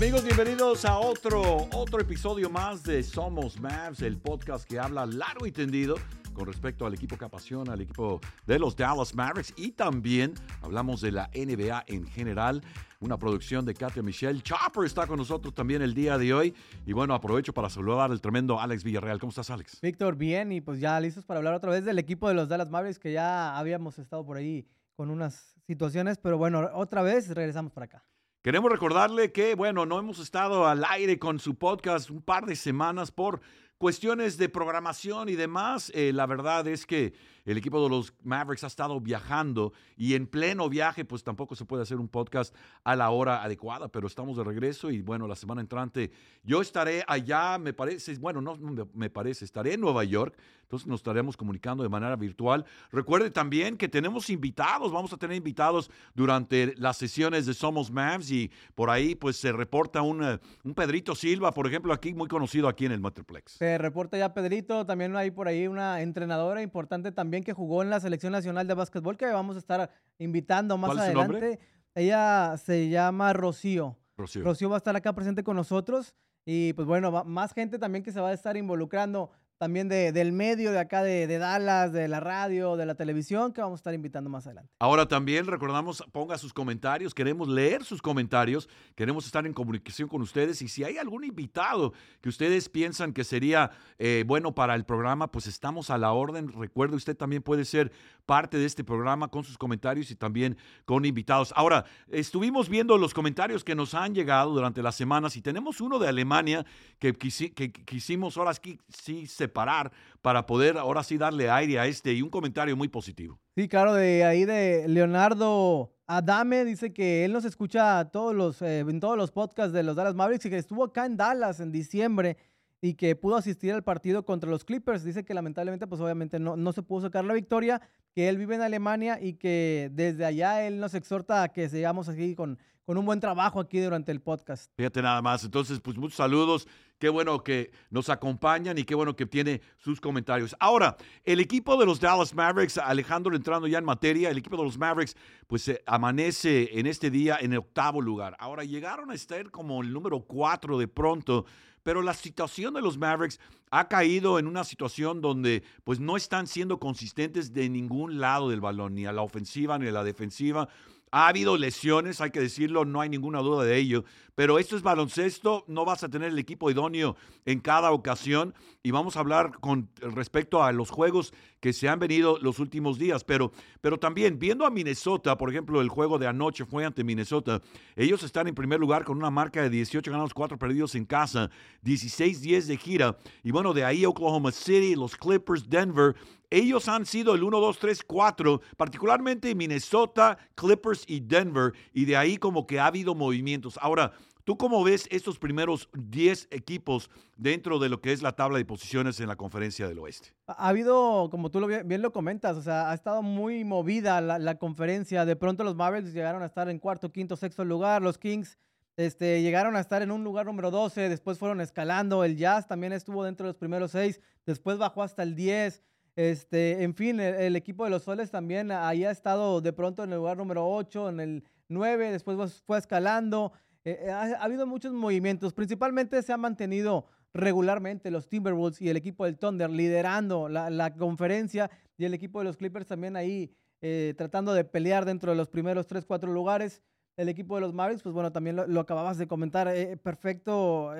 Amigos, bienvenidos a otro, otro episodio más de Somos Mavs, el podcast que habla largo y tendido con respecto al equipo que apasiona, al equipo de los Dallas Mavericks y también hablamos de la NBA en general. Una producción de Katia Michelle. Chopper está con nosotros también el día de hoy. Y bueno, aprovecho para saludar al tremendo Alex Villarreal. ¿Cómo estás, Alex? Víctor, bien. Y pues ya listos para hablar otra vez del equipo de los Dallas Mavericks, que ya habíamos estado por ahí con unas situaciones. Pero bueno, otra vez regresamos para acá. Queremos recordarle que, bueno, no hemos estado al aire con su podcast un par de semanas por cuestiones de programación y demás. Eh, la verdad es que el equipo de los Mavericks ha estado viajando y en pleno viaje, pues tampoco se puede hacer un podcast a la hora adecuada, pero estamos de regreso y bueno, la semana entrante yo estaré allá, me parece, bueno, no me parece, estaré en Nueva York, entonces nos estaremos comunicando de manera virtual. Recuerde también que tenemos invitados, vamos a tener invitados durante las sesiones de Somos Mavs y por ahí pues se reporta un, eh, un Pedrito Silva, por ejemplo, aquí muy conocido aquí en el Metroplex. Se reporta ya Pedrito, también hay por ahí una entrenadora importante también que jugó en la Selección Nacional de Básquetbol, que vamos a estar invitando más adelante. Ella se llama Rocío. Rocío. Rocío va a estar acá presente con nosotros. Y pues bueno, más gente también que se va a estar involucrando también de, del medio de acá de, Dallas, de la radio, de la televisión, que vamos a estar invitando más adelante. Ahora también recordamos, ponga sus comentarios, queremos leer sus comentarios, queremos estar en comunicación con ustedes y si hay algún invitado que ustedes piensan que sería eh, bueno para el programa, pues estamos a la orden. Recuerde, usted también puede ser parte de este programa con sus comentarios y también con invitados. Ahora, estuvimos viendo los comentarios que nos han llegado durante las semanas y tenemos uno de Alemania que, quisimos ahora sí se parar para poder ahora sí darle aire a este y un comentario muy positivo. Sí, claro, de ahí de Leonardo Adame dice que él nos escucha todos los, eh, en todos los podcasts de los Dallas Mavericks y que estuvo acá en Dallas en diciembre y que pudo asistir al partido contra los Clippers. Dice que lamentablemente, pues obviamente no, no se pudo sacar la victoria, que él vive en Alemania y que desde allá él nos exhorta a que sigamos aquí con, con un buen trabajo aquí durante el podcast. Fíjate nada más. Entonces, pues muchos saludos. Qué bueno que nos acompañan y qué bueno que tiene sus comentarios. Ahora, el equipo de los Dallas Mavericks, Alejandro entrando ya en materia, el equipo de los Mavericks, pues eh, amanece en este día en el octavo lugar. Ahora, llegaron a estar como el número cuatro de pronto pero la situación de los Mavericks ha caído en una situación donde pues no están siendo consistentes de ningún lado del balón, ni a la ofensiva ni a la defensiva. Ha habido lesiones, hay que decirlo, no hay ninguna duda de ello, pero esto es baloncesto, no vas a tener el equipo idóneo en cada ocasión y vamos a hablar con respecto a los juegos que se han venido los últimos días, pero, pero también viendo a Minnesota, por ejemplo, el juego de anoche fue ante Minnesota, ellos están en primer lugar con una marca de 18 ganados, 4 perdidos en casa, 16-10 de gira y bueno, de ahí Oklahoma City, los Clippers, Denver ellos han sido el 1, 2, 3, 4, particularmente Minnesota, Clippers y Denver, y de ahí como que ha habido movimientos. Ahora, ¿tú cómo ves estos primeros 10 equipos dentro de lo que es la tabla de posiciones en la conferencia del oeste? Ha habido, como tú bien, lo comentas, o sea, ha estado muy movida la, conferencia. De pronto los Mavericks llegaron a estar en cuarto, quinto, sexto lugar, los Kings este, llegaron a estar en un lugar número 12, después fueron escalando, el Jazz también estuvo dentro de los primeros seis, después bajó hasta el 10. Este, en fin, el, equipo de los Soles también ahí ha estado de pronto en el lugar número 8, en el 9, después fue escalando. Eh, eh, ha, habido muchos movimientos. Principalmente se han mantenido regularmente los Timberwolves y el equipo del Thunder liderando la, conferencia y el equipo de los Clippers también ahí eh, tratando de pelear dentro de los primeros 3, 4 lugares. El equipo de los Mavericks, pues bueno, también lo, acababas de comentar, perfecto.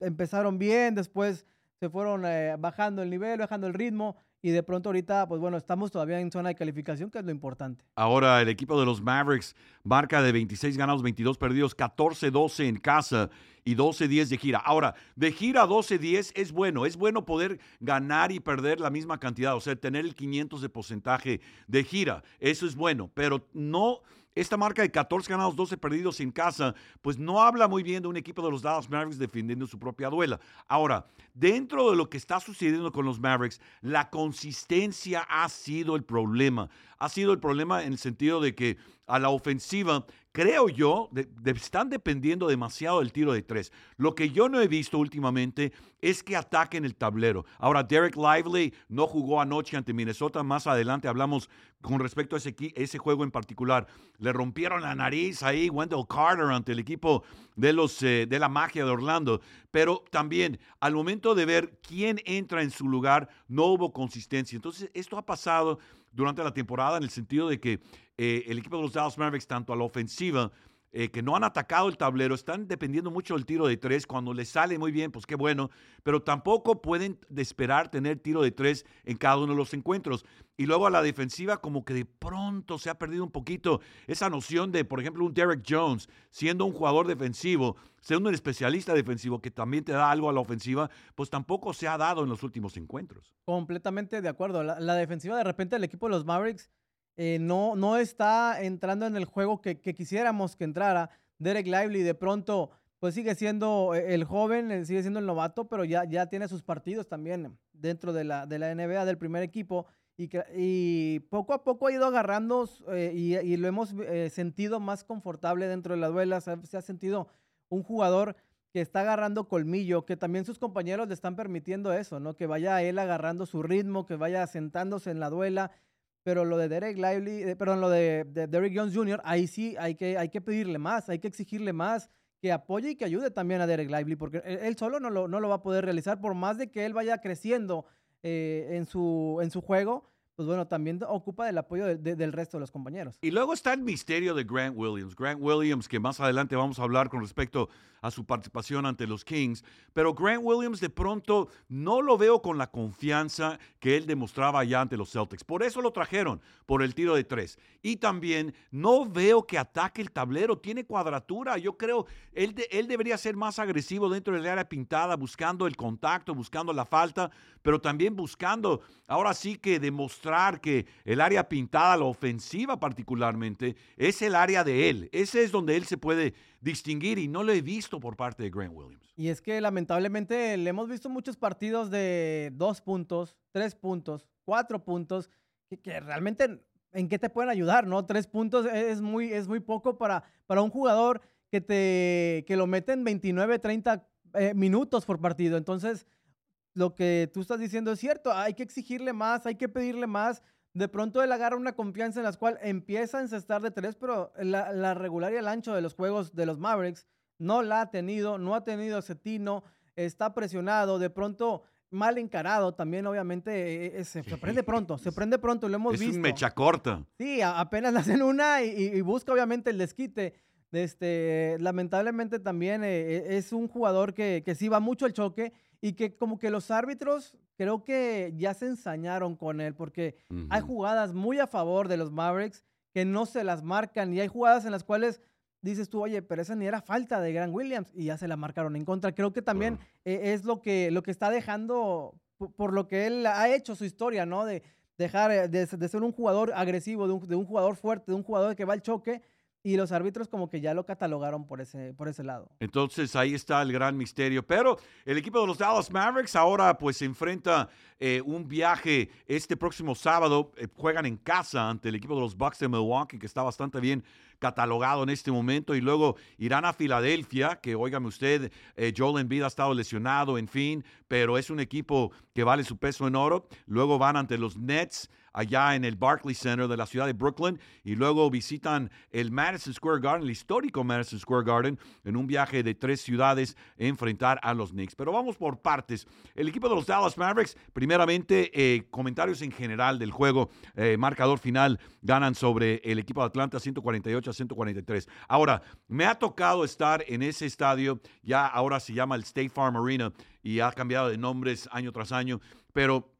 empezaron bien, después se fueron bajando el nivel, bajando el ritmo y de pronto ahorita, pues bueno, estamos todavía en zona de calificación, que es lo importante. Ahora el equipo de los Mavericks marca de 26 ganados, 22 perdidos, 14-12 en casa y 12-10 de gira. Ahora, de gira 12-10 es bueno, es bueno poder ganar y perder la misma cantidad, o sea, tener el 500 de porcentaje de gira, eso es bueno, pero no esta marca de 14 ganados, 12 perdidos en casa, pues no habla muy bien de un equipo de los Dallas Mavericks defendiendo su propia duela. Ahora, dentro de lo que está sucediendo con los Mavericks, la consistencia ha sido el problema. Ha sido el problema en el sentido de que a la ofensiva creo yo, están dependiendo demasiado del tiro de tres. Lo que yo no he visto últimamente es que ataquen el tablero. Ahora, Derek Lively no jugó anoche ante Minnesota. Más adelante hablamos con respecto a ese, juego en particular. Le rompieron la nariz ahí Wendell Carter ante el equipo de, los, eh, de la magia de Orlando. Pero también, al momento de ver quién entra en su lugar, no hubo consistencia. Entonces, esto ha pasado durante la temporada en el sentido de que eh, el equipo de los Dallas Mavericks, tanto a la ofensiva, eh, que no han atacado el tablero, están dependiendo mucho del tiro de tres. Cuando les sale muy bien, pues qué bueno, pero tampoco pueden esperar tener tiro de tres en cada uno de los encuentros. Y luego a la defensiva, como que de pronto se ha perdido un poquito esa noción de, por ejemplo, un Derek Jones siendo un jugador defensivo, siendo un especialista defensivo que también te da algo a la ofensiva, pues tampoco se ha dado en los últimos encuentros. Completamente de acuerdo. La, defensiva, de repente, el equipo de los Mavericks eh, no, no está entrando en el juego que, quisiéramos que entrara. Derek Lively de pronto pues sigue siendo eh, el joven, eh, sigue siendo el novato, pero ya, ya tiene sus partidos también dentro de la, de la NBA del primer equipo y, y poco a poco ha ido agarrando y, lo hemos sentido más confortable dentro de la duela, se, se, ha sentido un jugador que está agarrando colmillo, que también sus compañeros le están permitiendo eso, ¿no? Que vaya él agarrando su ritmo, que vaya sentándose en la duela pero lo de Derek Lively, eh, perdón, lo de, Derek Jones Jr., ahí sí hay que, hay que pedirle más, hay que exigirle más, que apoye y que ayude también a Derek Lively, porque él, solo no lo, no lo, va a poder realizar, por más de que él vaya creciendo eh, en, su, en su juego, pues bueno, también ocupa del apoyo del resto de los compañeros. Y luego está el misterio de Grant Williams. Grant Williams, que más adelante vamos a hablar con respecto a su participación ante los Kings, pero Grant Williams de pronto no lo veo con la confianza que él demostraba ya ante los Celtics. Por eso lo trajeron, por el tiro de tres. Y también no veo que ataque el tablero, tiene cuadratura. Yo creo, él, él debería ser más agresivo dentro del área pintada, buscando el contacto, buscando la falta, pero también buscando, ahora sí que demostrar que el área pintada, la ofensiva particularmente, es el área de él. Ese es donde él se puede distinguir y no lo he visto por parte de Grant Williams. Y es que lamentablemente le hemos visto muchos partidos de dos puntos, tres puntos, cuatro puntos, que, realmente en qué te pueden ayudar, ¿no? Tres puntos es muy, es muy poco para, para un jugador que, te, que lo mete en 29, 30 eh, minutos por partido. Entonces, lo que tú estás diciendo es cierto, hay que exigirle más, hay que pedirle más. De pronto él agarra una confianza en la cual empieza a encestar de tres, pero la, la regular y el ancho de los juegos de los Mavericks no la ha tenido, no ha tenido ese tino, está presionado, de pronto mal encarado también, obviamente, e, e, se, prende pronto, se prende pronto, lo hemos visto. Es un mecha corta. Sí, apenas le hacen una y, busca obviamente el desquite. Este, lamentablemente también eh, es un jugador que, que sí va mucho el choque y que como que los árbitros creo que ya se ensañaron con él porque hay jugadas muy a favor de los Mavericks que no se las marcan y hay jugadas en las cuales dices tú, oye, pero esa ni era falta de Grant Williams y ya se la marcaron en contra. Creo que también e, es lo que, lo que está dejando, por, lo que él ha hecho su historia, ¿no? De dejar eh, de, ser un jugador agresivo, de un, de un, jugador fuerte, de un jugador que va al choque. Y los árbitros como que ya lo catalogaron por ese, por ese lado. Entonces ahí está el gran misterio. Pero el equipo de los Dallas Mavericks ahora pues se enfrenta eh, un viaje este próximo sábado. Eh, juegan en casa ante el equipo de los Bucks de Milwaukee, que está bastante bien catalogado en este momento. Y luego irán a Filadelfia, que óigame usted, eh, Joel Embiid ha estado lesionado, en fin, pero es un equipo que vale su peso en oro. Luego van ante los Nets allá en el Barclays Center de la ciudad de Brooklyn y luego visitan el Madison Square Garden, el histórico Madison Square Garden, en un viaje de tres ciudades enfrentar a los Knicks. Pero vamos por partes. El equipo de los Dallas Mavericks, primeramente, eh, comentarios en general del juego, eh, marcador final, ganan sobre el equipo de Atlanta 148 a 143. Ahora, me ha tocado estar en ese estadio, ya ahora se llama el State Farm Arena y ha cambiado de nombres año tras año, pero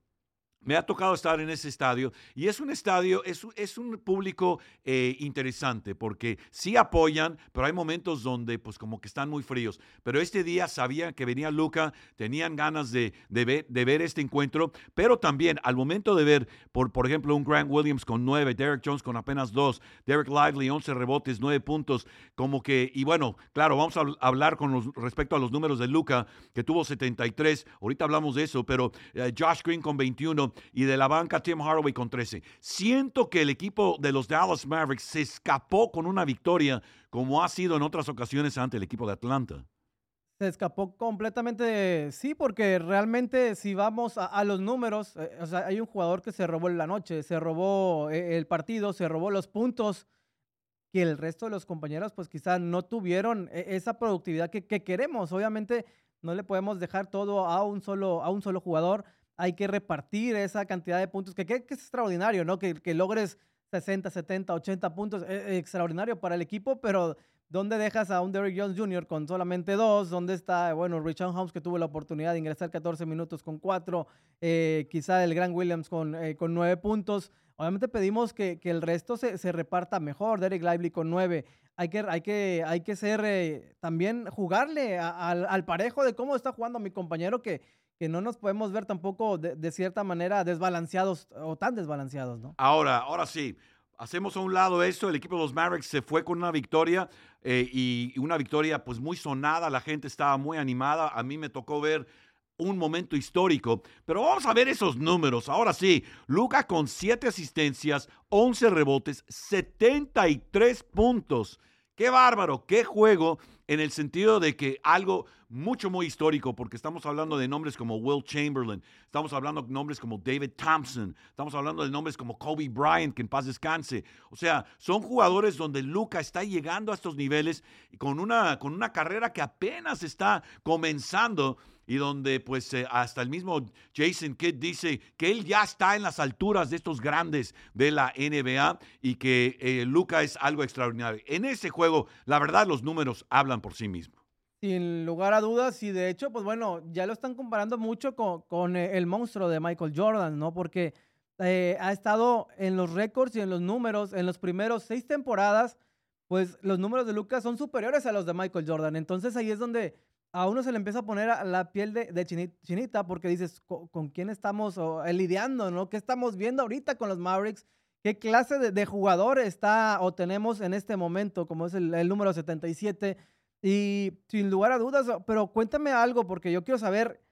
me ha tocado estar en ese estadio y es un estadio, es, es un público eh, interesante porque sí apoyan, pero hay momentos donde pues como que están muy fríos. Pero este día sabían que venía Luca, tenían ganas de, de, ver, este encuentro, pero también al momento de ver, por, por ejemplo, un Grant Williams con nueve, Derek Jones con apenas dos, Derek Lively, once rebotes, nueve puntos, como que, y bueno, claro, vamos a hablar con respecto a los números de Luca, que tuvo 73, ahorita hablamos de eso, pero eh, Josh Green con 21 y de la banca Tim Hardaway con 13. Siento que el equipo de los Dallas Mavericks se escapó con una victoria como ha sido en otras ocasiones ante el equipo de Atlanta. Se escapó completamente, sí, porque realmente si vamos a, los números, eh, o sea, hay un jugador que se robó la noche, se robó eh, el partido, se robó los puntos, que el resto de los compañeros pues quizás no tuvieron e, esa productividad que, queremos. Obviamente no le podemos dejar todo a un solo, a un solo jugador, hay que repartir esa cantidad de puntos, que, que, es extraordinario, ¿no? Que, que logres 60, 70, 80 puntos, e, extraordinario para el equipo, pero ¿Dónde dejas a un Derrick Jones Jr. con solamente dos? ¿Dónde está, bueno, Richard Holmes que tuvo la oportunidad de ingresar 14 minutos con cuatro? Eh, quizá el Gran Williams con, eh, con nueve puntos. Obviamente pedimos que, que el resto se, se, reparta mejor. Derek Lively con nueve. Hay que, hay que, hay que ser eh, también jugarle al, al, parejo de cómo está jugando mi compañero que, que no nos podemos ver tampoco de, cierta manera desbalanceados o tan desbalanceados, ¿no? Ahora, ahora sí. Hacemos a un lado esto, el equipo de los Mavericks se fue con una victoria eh, y una victoria pues muy sonada, la gente estaba muy animada, a mí me tocó ver un momento histórico, pero vamos a ver esos números. Ahora sí, Luca con 7 asistencias, 11 rebotes, 73 puntos. Qué bárbaro, qué juego en el sentido de que algo mucho, muy histórico, porque estamos hablando de nombres como Will Chamberlain, estamos hablando de nombres como David Thompson, estamos hablando de nombres como Kobe Bryant, que en paz descanse. O sea, son jugadores donde Luca está llegando a estos niveles con una, con una carrera que apenas está comenzando y donde pues eh, hasta el mismo Jason Kidd dice que él ya está en las alturas de estos grandes de la NBA y que eh, Luca es algo extraordinario. En ese juego, la verdad, los números hablan por sí mismos. Sin lugar a dudas, y de hecho, pues bueno, ya lo están comparando mucho con, con eh, el monstruo de Michael Jordan, ¿no? Porque ha estado en los récords y en los números, en los primeros seis temporadas, pues los números de Luca son superiores a los de Michael Jordan. Entonces ahí es donde a uno se le empieza a poner la piel de, chinita porque dices, ¿con, quién estamos eh, lidiando? ¿no? ¿Qué estamos viendo ahorita con los Mavericks? ¿Qué clase de, jugador está o tenemos en este momento, como es el, número 77? Y sin lugar a dudas, pero cuéntame algo porque yo quiero saber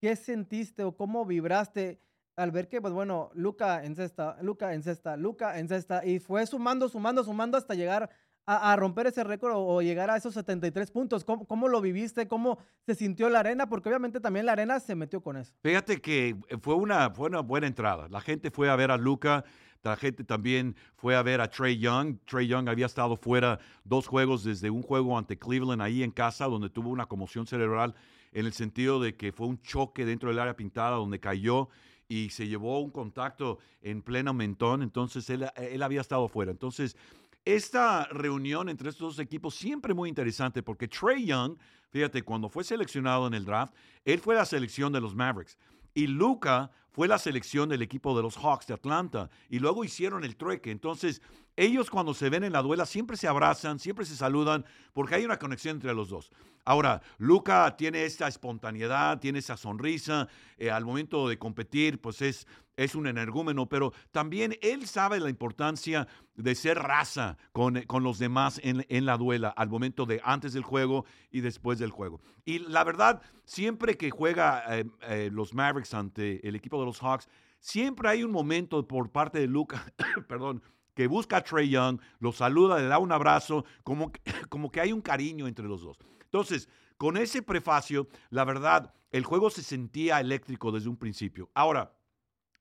qué sentiste o cómo vibraste al ver que, pues bueno, Luca en cesta, Luca en cesta, Luca en cesta, y fue sumando, sumando, sumando hasta llegar a, romper ese récord o, llegar a esos 73 puntos? ¿Cómo, lo viviste? ¿Cómo se sintió la arena? Porque obviamente también la arena se metió con eso. Fíjate que fue una, fue una buena entrada. La gente fue a ver a Luca. La gente también fue a ver a Trey Young. Trey Young había estado fuera dos juegos desde un juego ante Cleveland ahí en casa, donde tuvo una conmoción cerebral en el sentido de que fue un choque dentro del área pintada donde cayó y se llevó un contacto en pleno mentón. Entonces él, él había estado fuera. Entonces esta reunión entre estos dos equipos siempre muy interesante porque Trey Young, fíjate, cuando fue seleccionado en el draft, él fue la selección de los Mavericks. Y Luca fue la selección del equipo de los Hawks de Atlanta. Y luego hicieron el trueque. Entonces, ellos cuando se ven en la duela siempre se abrazan, siempre se saludan, porque hay una conexión entre los dos. Ahora, Luca tiene esta espontaneidad, tiene esa sonrisa. Eh, al momento de competir, pues es, es un energúmeno, pero también él sabe la importancia de ser raza con, con los demás en, en, la duela, al momento de antes del juego y después del juego. Y la verdad, siempre que juega eh, eh, los Mavericks ante el equipo de los Hawks, siempre hay un momento por parte de Luca, perdón, que busca a Trey Young, lo saluda, le da un abrazo, como, como que hay un cariño entre los dos. Entonces, con ese prefacio, la verdad, el juego se sentía eléctrico desde un principio. Ahora,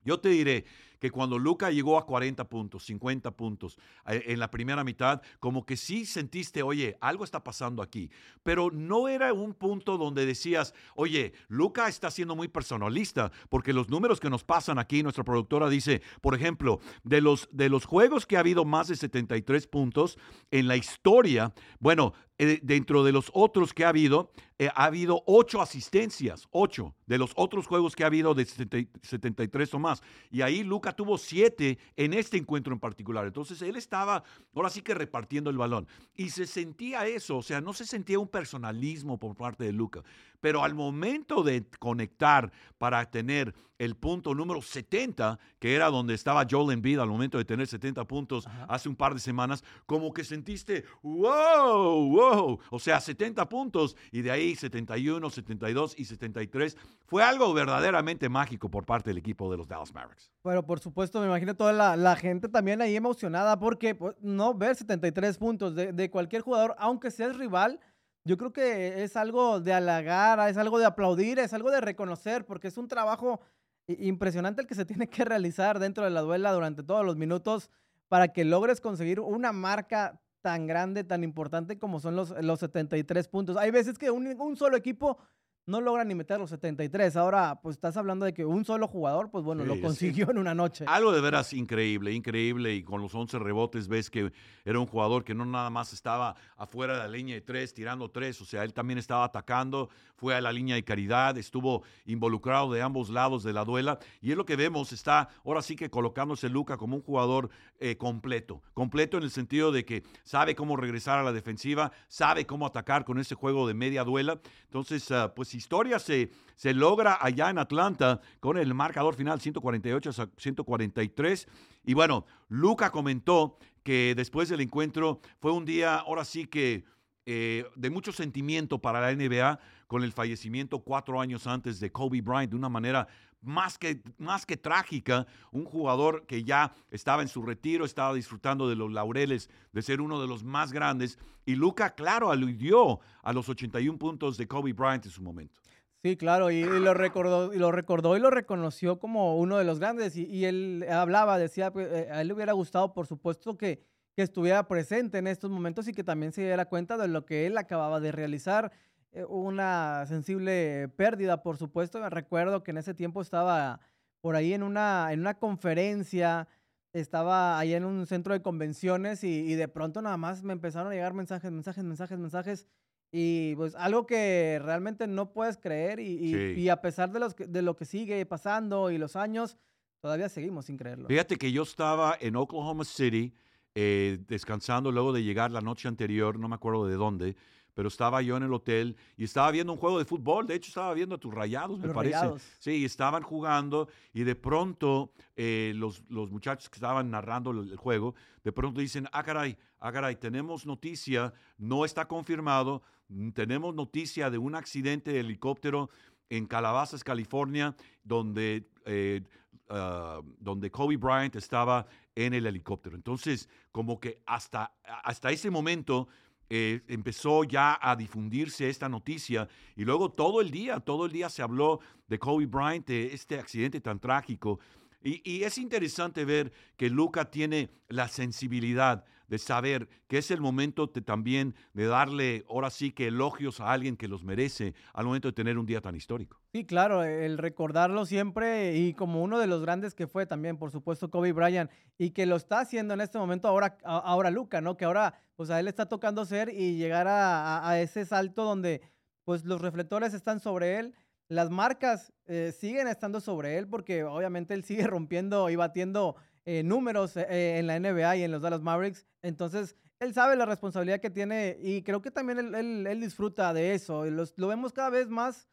yo te diré que cuando Luca llegó a 40 puntos, 50 puntos eh, en la primera mitad, como que sí sentiste, oye, algo está pasando aquí. Pero no era un punto donde decías, oye, Luca está siendo muy personalista, porque los números que nos pasan aquí, nuestra productora dice, por ejemplo, de los, de los juegos que ha habido más de 73 puntos en la historia, bueno, eh, dentro de los otros que ha habido, eh, ha habido ocho asistencias, ocho de los otros juegos que ha habido de 73 o más. Y ahí Luca tuvo siete en este encuentro en particular. Entonces él estaba ahora sí que repartiendo el balón. Y se sentía eso, o sea, no se sentía un personalismo por parte de Luca. Pero al momento de conectar para tener el punto número 70, que era donde estaba Joel Embiid al momento de tener 70 puntos hace un par de semanas, como que sentiste, wow, wow, o sea, 70 puntos y de ahí 71, 72 y 73. Fue algo verdaderamente mágico por parte del equipo de los Dallas Mavericks. Pero por supuesto, me imagino toda la, gente también ahí emocionada porque pues, no ver 73 puntos de, de cualquier jugador, aunque seas rival, yo creo que es algo de halagar, es algo de aplaudir, es algo de reconocer, porque es un trabajo impresionante el que se tiene que realizar dentro de la duela durante todos los minutos para que logres conseguir una marca tan grande, tan importante como son los, los 73 puntos. Hay veces que un, un solo equipo no logran ni meter los 73. Ahora, pues estás hablando de que un solo jugador, pues bueno, lo consiguió en una noche. Algo de veras increíble, increíble. Y con los 11 rebotes ves que era un jugador que no nada más estaba afuera de la línea de tres, tirando tres. O sea, él también estaba atacando, fue a la línea de caridad, estuvo involucrado de ambos lados de la duela. Y es lo que vemos, está ahora sí que colocándose Luca como un jugador eh, completo. Completo en el sentido de que sabe cómo regresar a la defensiva, sabe cómo atacar con ese juego de media duela. Entonces, ah, pues historia se, se logra allá en Atlanta con el marcador final 148 a 143. Y bueno, Luca comentó que después del encuentro fue un día, ahora sí que eh, de mucho sentimiento para la NBA con el fallecimiento cuatro años antes de Kobe Bryant de una manera más que, más que trágica, un jugador que ya estaba en su retiro, estaba disfrutando de los laureles de ser uno de los más grandes, y Luca, claro, aludió a los 81 puntos de Kobe Bryant en su momento. Sí, claro, y, lo recordó y lo recordó y lo reconoció como uno de los grandes. Y, él hablaba, decía, pues, eh, a él le hubiera gustado, por supuesto, que, que estuviera presente en estos momentos y que también se diera cuenta de lo que él acababa de realizar eh, una sensible pérdida, por supuesto. Recuerdo que en ese tiempo estaba por ahí en una, en una conferencia, estaba ahí en un centro de convenciones y, de pronto nada más me empezaron a llegar mensajes, mensajes, mensajes, mensajes. Y pues algo que realmente no puedes creer y, a pesar de, los, de lo que sigue pasando y los años, todavía seguimos sin creerlo. Fíjate que yo estaba en Oklahoma City eh, descansando luego de llegar la noche anterior, no me acuerdo de dónde, pero estaba yo en el hotel y estaba viendo un juego de fútbol. De hecho, estaba viendo a tus rayados, me parece. Sí, estaban jugando y de pronto eh, los, los, muchachos que estaban narrando el, juego, de pronto dicen, ah, caray, ah, caray, tenemos noticia, no está confirmado, mm, tenemos noticia de un accidente de helicóptero en Calabasas, California, donde, eh, ah, donde Kobe Bryant estaba en el helicóptero. Entonces, como que hasta, hasta ese momento eh, empezó ya a difundirse esta noticia y luego todo el día, todo el día se habló de Kobe Bryant, de este accidente tan trágico. Y, es interesante ver que Luca tiene la sensibilidad de saber que es el momento también de darle, ahora sí que elogios a alguien que los merece al momento de tener un día tan histórico. Sí, claro, el recordarlo siempre y como uno de los grandes que fue también, por supuesto, Kobe Bryant y que lo está haciendo en este momento ahora, ahora Luca, ¿no? Que ahora, pues a él está tocando ser y llegar a, ese salto donde, pues los reflectores están sobre él las marcas eh, siguen estando sobre él porque obviamente él sigue rompiendo y batiendo eh, números eh, en la NBA y en los Dallas Mavericks. Entonces, él sabe la responsabilidad que tiene y creo que también él, disfruta de eso. lo vemos cada vez más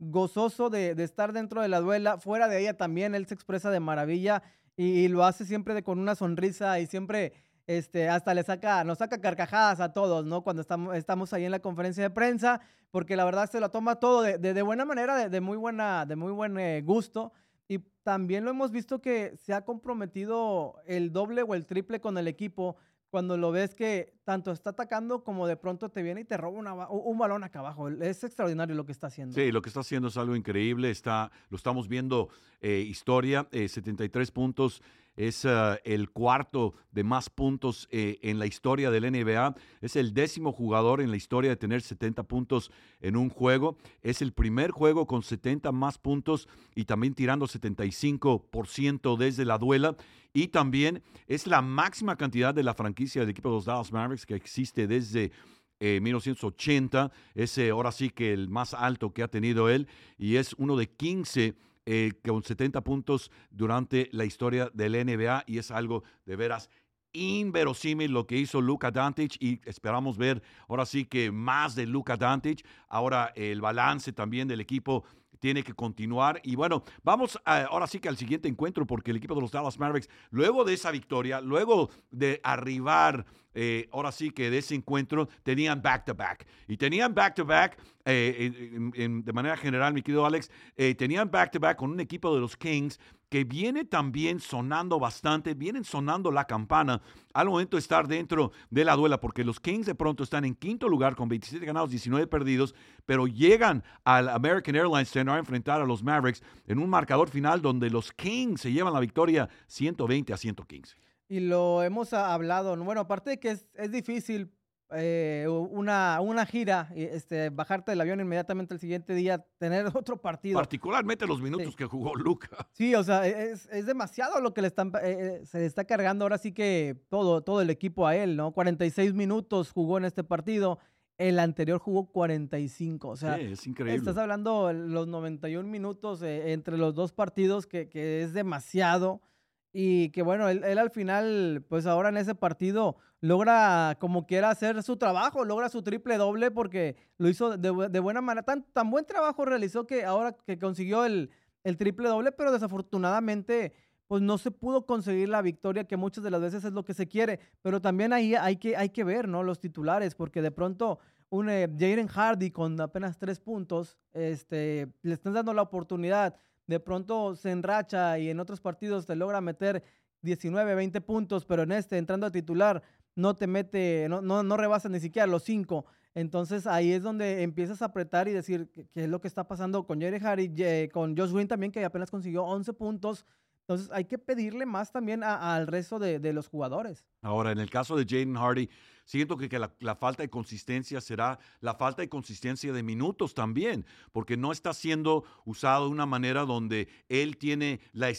gozoso de, estar dentro de la duela. Fuera de ella también él se expresa de maravilla y, lo hace siempre con una sonrisa y siempre este, hasta le saca, nos saca carcajadas a todos, ¿no? Cuando estamos, estamos ahí en la conferencia de prensa, porque la verdad se lo toma todo de, buena manera, de, muy buena, de muy buen eh, gusto. Y también lo hemos visto que se ha comprometido el doble o el triple con el equipo cuando lo ves que tanto está atacando como de pronto te viene y te roba un balón acá abajo. Es extraordinario lo que está haciendo. Sí, lo que está haciendo es algo increíble. Está, lo estamos viendo, eh, historia, 73 eh, puntos es ah, el cuarto de más puntos eh, en la historia del NBA. Es el décimo jugador en la historia de tener 70 puntos en un juego. Es el primer juego con 70 más puntos y también tirando 75% desde la duela. Y también es la máxima cantidad de la franquicia del equipo de los Dallas Mavericks que existe desde 1980. Eh, es ahora sí que el más alto que ha tenido él y es uno de 15 eh, con 70 puntos durante la historia del NBA y es algo de veras inverosímil lo que hizo Luka Doncic y esperamos ver ahora sí que más de Luka Doncic. Ahora el balance también del equipo tiene que continuar. Y bueno, vamos ahora sí que al siguiente encuentro, porque el equipo de los Dallas Mavericks, luego de esa victoria, luego de arribar, eh, ahora sí que de ese encuentro, tenían back-to-back. Y tenían back-to-back, eh, de manera general, mi querido Alex, eh, tenían back-to-back con un equipo de los Kings que viene también sonando bastante, vienen sonando la campana al momento de estar dentro de la duela, porque los Kings de pronto están en quinto lugar con 27 ganados, 19 perdidos, pero llegan al American Airlines Center a enfrentar a los Mavericks en un marcador final donde los Kings se llevan la victoria 120 a 115. Y lo hemos hablado, bueno, aparte de que es, es difícil eh, una, una gira, este, bajarte del avión inmediatamente el siguiente día, tener otro partido. Particularmente los minutos que jugó Luca. Sí, o sea, e, es, es demasiado lo que le están, eh, eh, se le está cargando ahora sí que todo, todo el equipo a él, ¿no? 46 minutos jugó en este partido. El anterior jugó 45. O sea, es increíble. Estás hablando los 91 minutos entre los dos partidos, que, que es demasiado. Y que bueno, él, al final, pues ahora en ese partido logra como quiera hacer su trabajo, logra su triple doble porque lo hizo de, buena manera. Tan, tan, buen trabajo realizó que ahora que consiguió el, el triple doble, pero desafortunadamente pues no se pudo conseguir la victoria que muchas de las veces es lo que se quiere. Pero también ahí hay que, hay que ver, ¿no? Los titulares, porque de pronto un eh, Jaden Hardy con apenas tres puntos, este, le están dando la oportunidad de pronto se enracha y en otros partidos te logra meter 19, 20 puntos, pero en este, entrando a titular, no te mete, no, no, no rebasa ni siquiera los 5. Entonces ahí es donde empiezas a apretar y decir qué es lo que está pasando con Jerry Harry, con Josh Green también, que apenas consiguió 11 puntos. Entonces hay que pedirle más también al resto de, los jugadores. Ahora, en el caso de Jaden Hardy, Siento que, la, falta de consistencia será la falta de consistencia de minutos también, porque no está siendo usado de una manera donde él tiene la,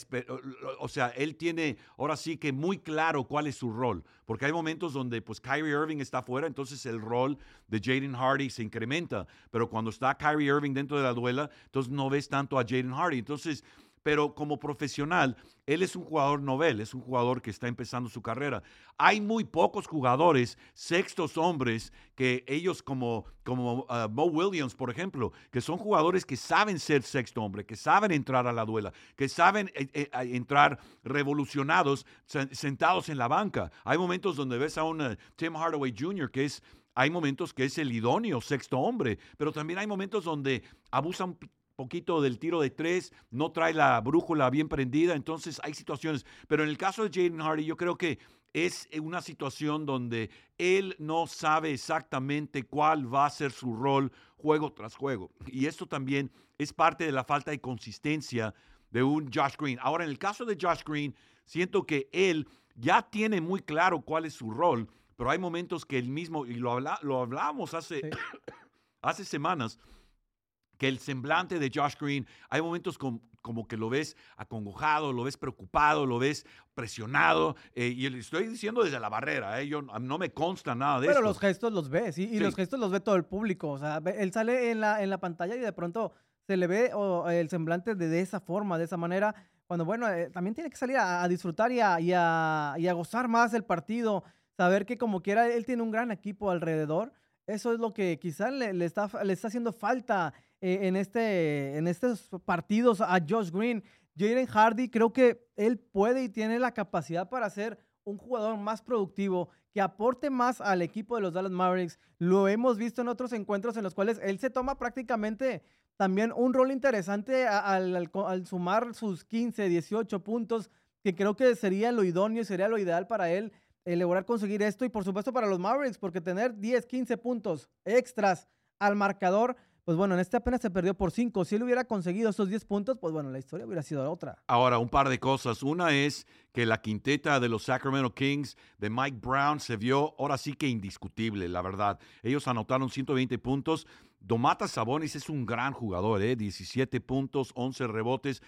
o sea, él tiene ahora sí que muy claro cuál es su rol, porque hay momentos donde pues Kyrie Irving está fuera, entonces el rol de Jaden Hardy se incrementa, pero cuando está Kyrie Irving dentro de la duela, entonces no ves tanto a Jaden Hardy, entonces pero como profesional, él es un jugador novel, es un jugador que está empezando su carrera. Hay muy pocos jugadores, sextos hombres, que ellos como, como uh, Williams, por ejemplo, que son jugadores que saben ser sexto hombre, que saben entrar a la duela, que saben eh, eh, entrar revolucionados, sentados en la banca. Hay momentos donde ves a un uh, Tim Hardaway Jr., que es hay momentos que es el idóneo sexto hombre, pero también hay momentos donde abusan poquito del tiro de tres, no trae la brújula bien prendida, entonces hay situaciones. Pero en el caso de Jaden Hardy, yo creo que es una situación donde él no sabe exactamente cuál va a ser su rol juego tras juego. Y esto también es parte de la falta de consistencia de un Josh Green. Ahora, en el caso de Josh Green, siento que él ya tiene muy claro cuál es su rol, pero hay momentos que él mismo, y lo, habla, lo hablamos hace, hace semanas, que el semblante de Josh Green, hay momentos como que lo ves acongojado, lo ves preocupado, lo ves presionado, eh, y le estoy diciendo desde la barrera, eh, yo, no me consta nada de eso. Pero los gestos los ves, y, los gestos los ve todo el público, o sea, él sale en la, en la pantalla y de pronto se le ve el semblante de, esa forma, de esa manera, cuando bueno, eh, también tiene que salir a, disfrutar y a, y, y a gozar más el partido, saber que como quiera él tiene un gran equipo alrededor, eso es lo que quizás le, le, está, le está haciendo falta eh, en, este, en estos partidos a Josh Green. Jaden Hardy creo que él puede y tiene la capacidad para ser un jugador más productivo, que aporte más al equipo de los Dallas Mavericks. Lo hemos visto en otros encuentros en los cuales él se toma prácticamente también un rol interesante al, sumar sus 15, 18 puntos, que creo que sería lo idóneo, sería lo ideal para él eh, lograr conseguir esto y por supuesto para los Mavericks, porque tener 10, 15 puntos extras al marcador pues bueno, en este apenas se perdió por cinco. Si él hubiera conseguido esos 10 puntos, pues bueno, la historia hubiera sido otra. Ahora, un par de cosas. Una es que la quinteta de los Sacramento Kings de Mike Brown se vio ahora sí que indiscutible, la verdad. Ellos anotaron 120 puntos. Domatas Sabonis es un gran jugador, ¿eh? 17 puntos, 11 rebotes.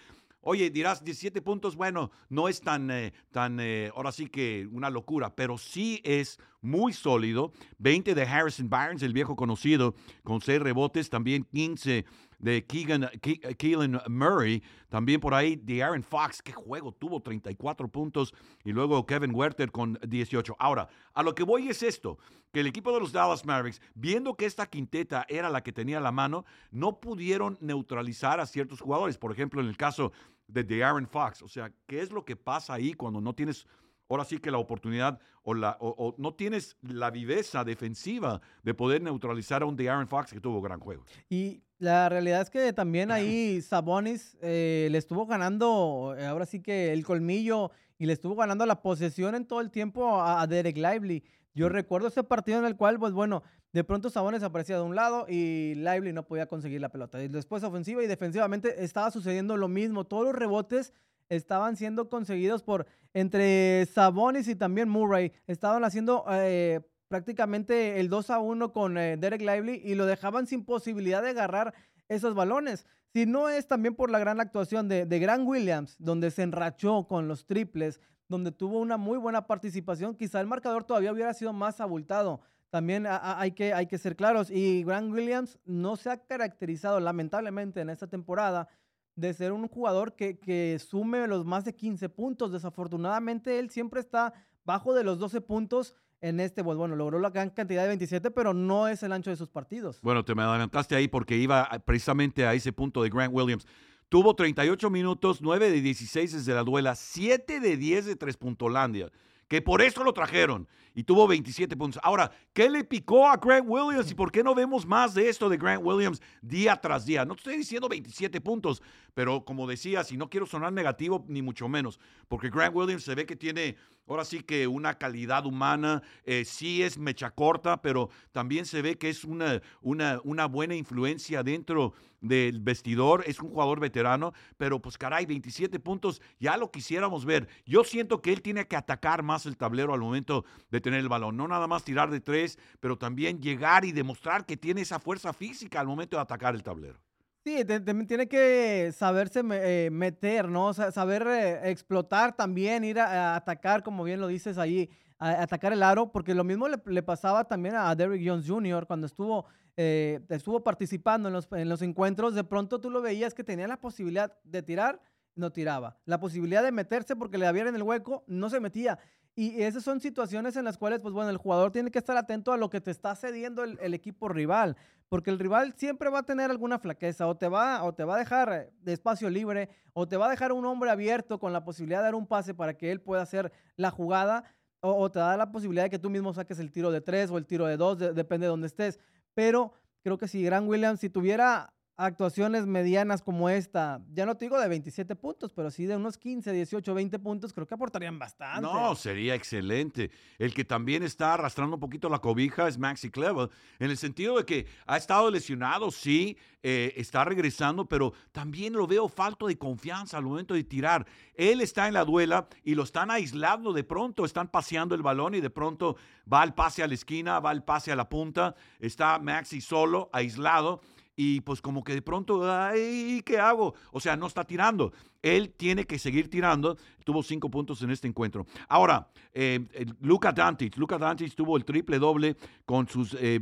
Oye, dirás 17 puntos, bueno, no es tan, eh, tan eh, ahora sí que una locura, pero sí es muy sólido. 20 de Harrison Barnes, el viejo conocido, con 6 rebotes. También 15 de Keegan, Keelan Murray. También por ahí de Aaron Fox. Qué juego tuvo 34 puntos. Y luego Kevin Werther con 18. Ahora, a lo que voy es esto. Que el equipo de los Dallas Mavericks, viendo que esta quinteta era la que tenía la mano, no pudieron neutralizar a ciertos jugadores. Por ejemplo, en el caso de Aaron Fox. O sea, ¿qué es lo que pasa ahí cuando no tienes ahora sí que la oportunidad o, la, o, no tienes la viveza defensiva de poder neutralizar a un Aaron Fox que tuvo gran juego. Y la realidad es que también ahí Sabonis eh, le estuvo ganando, eh, ahora sí que el colmillo y le estuvo ganando la posesión en todo el tiempo a, Derek Lively. Yo recuerdo ese partido en el cual, pues bueno, de pronto Sabonis aparecía de un lado y Lively no podía conseguir la pelota. Y después ofensiva y defensivamente estaba sucediendo lo mismo. Todos los rebotes estaban siendo conseguidos por entre Sabonis y también Murray. Estaban haciendo eh, prácticamente el 2 a 1 con eh, Derek Lively y lo dejaban sin posibilidad de agarrar esos balones. Si no es también por la gran actuación de, de Grant Williams, donde se enrachó con los triples, donde tuvo una muy buena participación, quizá el marcador todavía hubiera sido más abultado. También hay, que, hay que ser claros. Y Grant Williams no se ha caracterizado lamentablemente en esta temporada de ser un jugador que, que, sume los más de 15 puntos. Desafortunadamente, él siempre está bajo de los 12 puntos en este, pues bueno, logró la gran cantidad de 27, pero no es el ancho de sus partidos. Bueno, te me adelantaste ahí porque iba precisamente a ese punto de Grant Williams. Tuvo 38 minutos, 9 de 16 desde la duela, 7 de 10 de Tres Puntolandia que por eso lo trajeron y tuvo 27 puntos. Ahora, ¿qué le picó a Grant Williams y por qué no vemos más de esto de Grant Williams día tras día? No te estoy diciendo 27 puntos, pero como decía, si no quiero sonar negativo, ni mucho menos, porque Grant Williams se ve que tiene ahora sí que una calidad humana, eh, sí es mecha corta, pero también se ve que es una, una, una buena influencia dentro del vestidor, es un jugador veterano, pero pues caray, 27 puntos, ya lo quisiéramos ver. Yo siento que él tiene que atacar más el tablero al momento de tener el balón, no nada más tirar de tres, pero también llegar y demostrar que tiene esa fuerza física al momento de atacar el tablero. Sí, también tiene que saberse eh, meter, ¿no? saber eh, explotar también, ir a, atacar, como bien lo dices ahí, a, atacar el aro, porque lo mismo le, pasaba también a Derrick Jones Jr. cuando estuvo, eh, estuvo participando en los, en los encuentros, de pronto tú lo veías que tenía la posibilidad de tirar, no tiraba. La posibilidad de meterse porque le en el hueco, no se metía. Y esas son situaciones en las cuales, pues bueno, el jugador tiene que estar atento a lo que te está cediendo el, equipo rival, porque el rival siempre va a tener alguna flaqueza, o te va, o te va a dejar de espacio libre, o te va a dejar un hombre abierto con la posibilidad de dar un pase para que él pueda hacer la jugada, o, te da la posibilidad de que tú mismo saques el tiro de tres o el tiro de dos, depende de dónde estés. Pero creo que si Grant Williams, si tuviera actuaciones medianas como esta, ya no te digo de 27 puntos, pero sí de unos 15, 18, 20 puntos, creo que aportarían bastante. No, sería excelente. El que también está arrastrando un poquito la cobija es Maxi Clever, en el sentido de que ha estado lesionado, sí, eh, está regresando, pero también lo veo falto de confianza al momento de tirar. Él está en la duela y lo están aislando de pronto, están paseando el balón y de pronto va el pase a la esquina, va el pase a la punta, está Maxi solo, aislado y pues como que de pronto, ay, ¿qué hago? O sea, no está tirando. Él tiene que seguir tirando. Tuvo cinco puntos en este encuentro. Ahora, eh, Luca Dantic. Luca Dantic tuvo el triple doble con sus... Eh,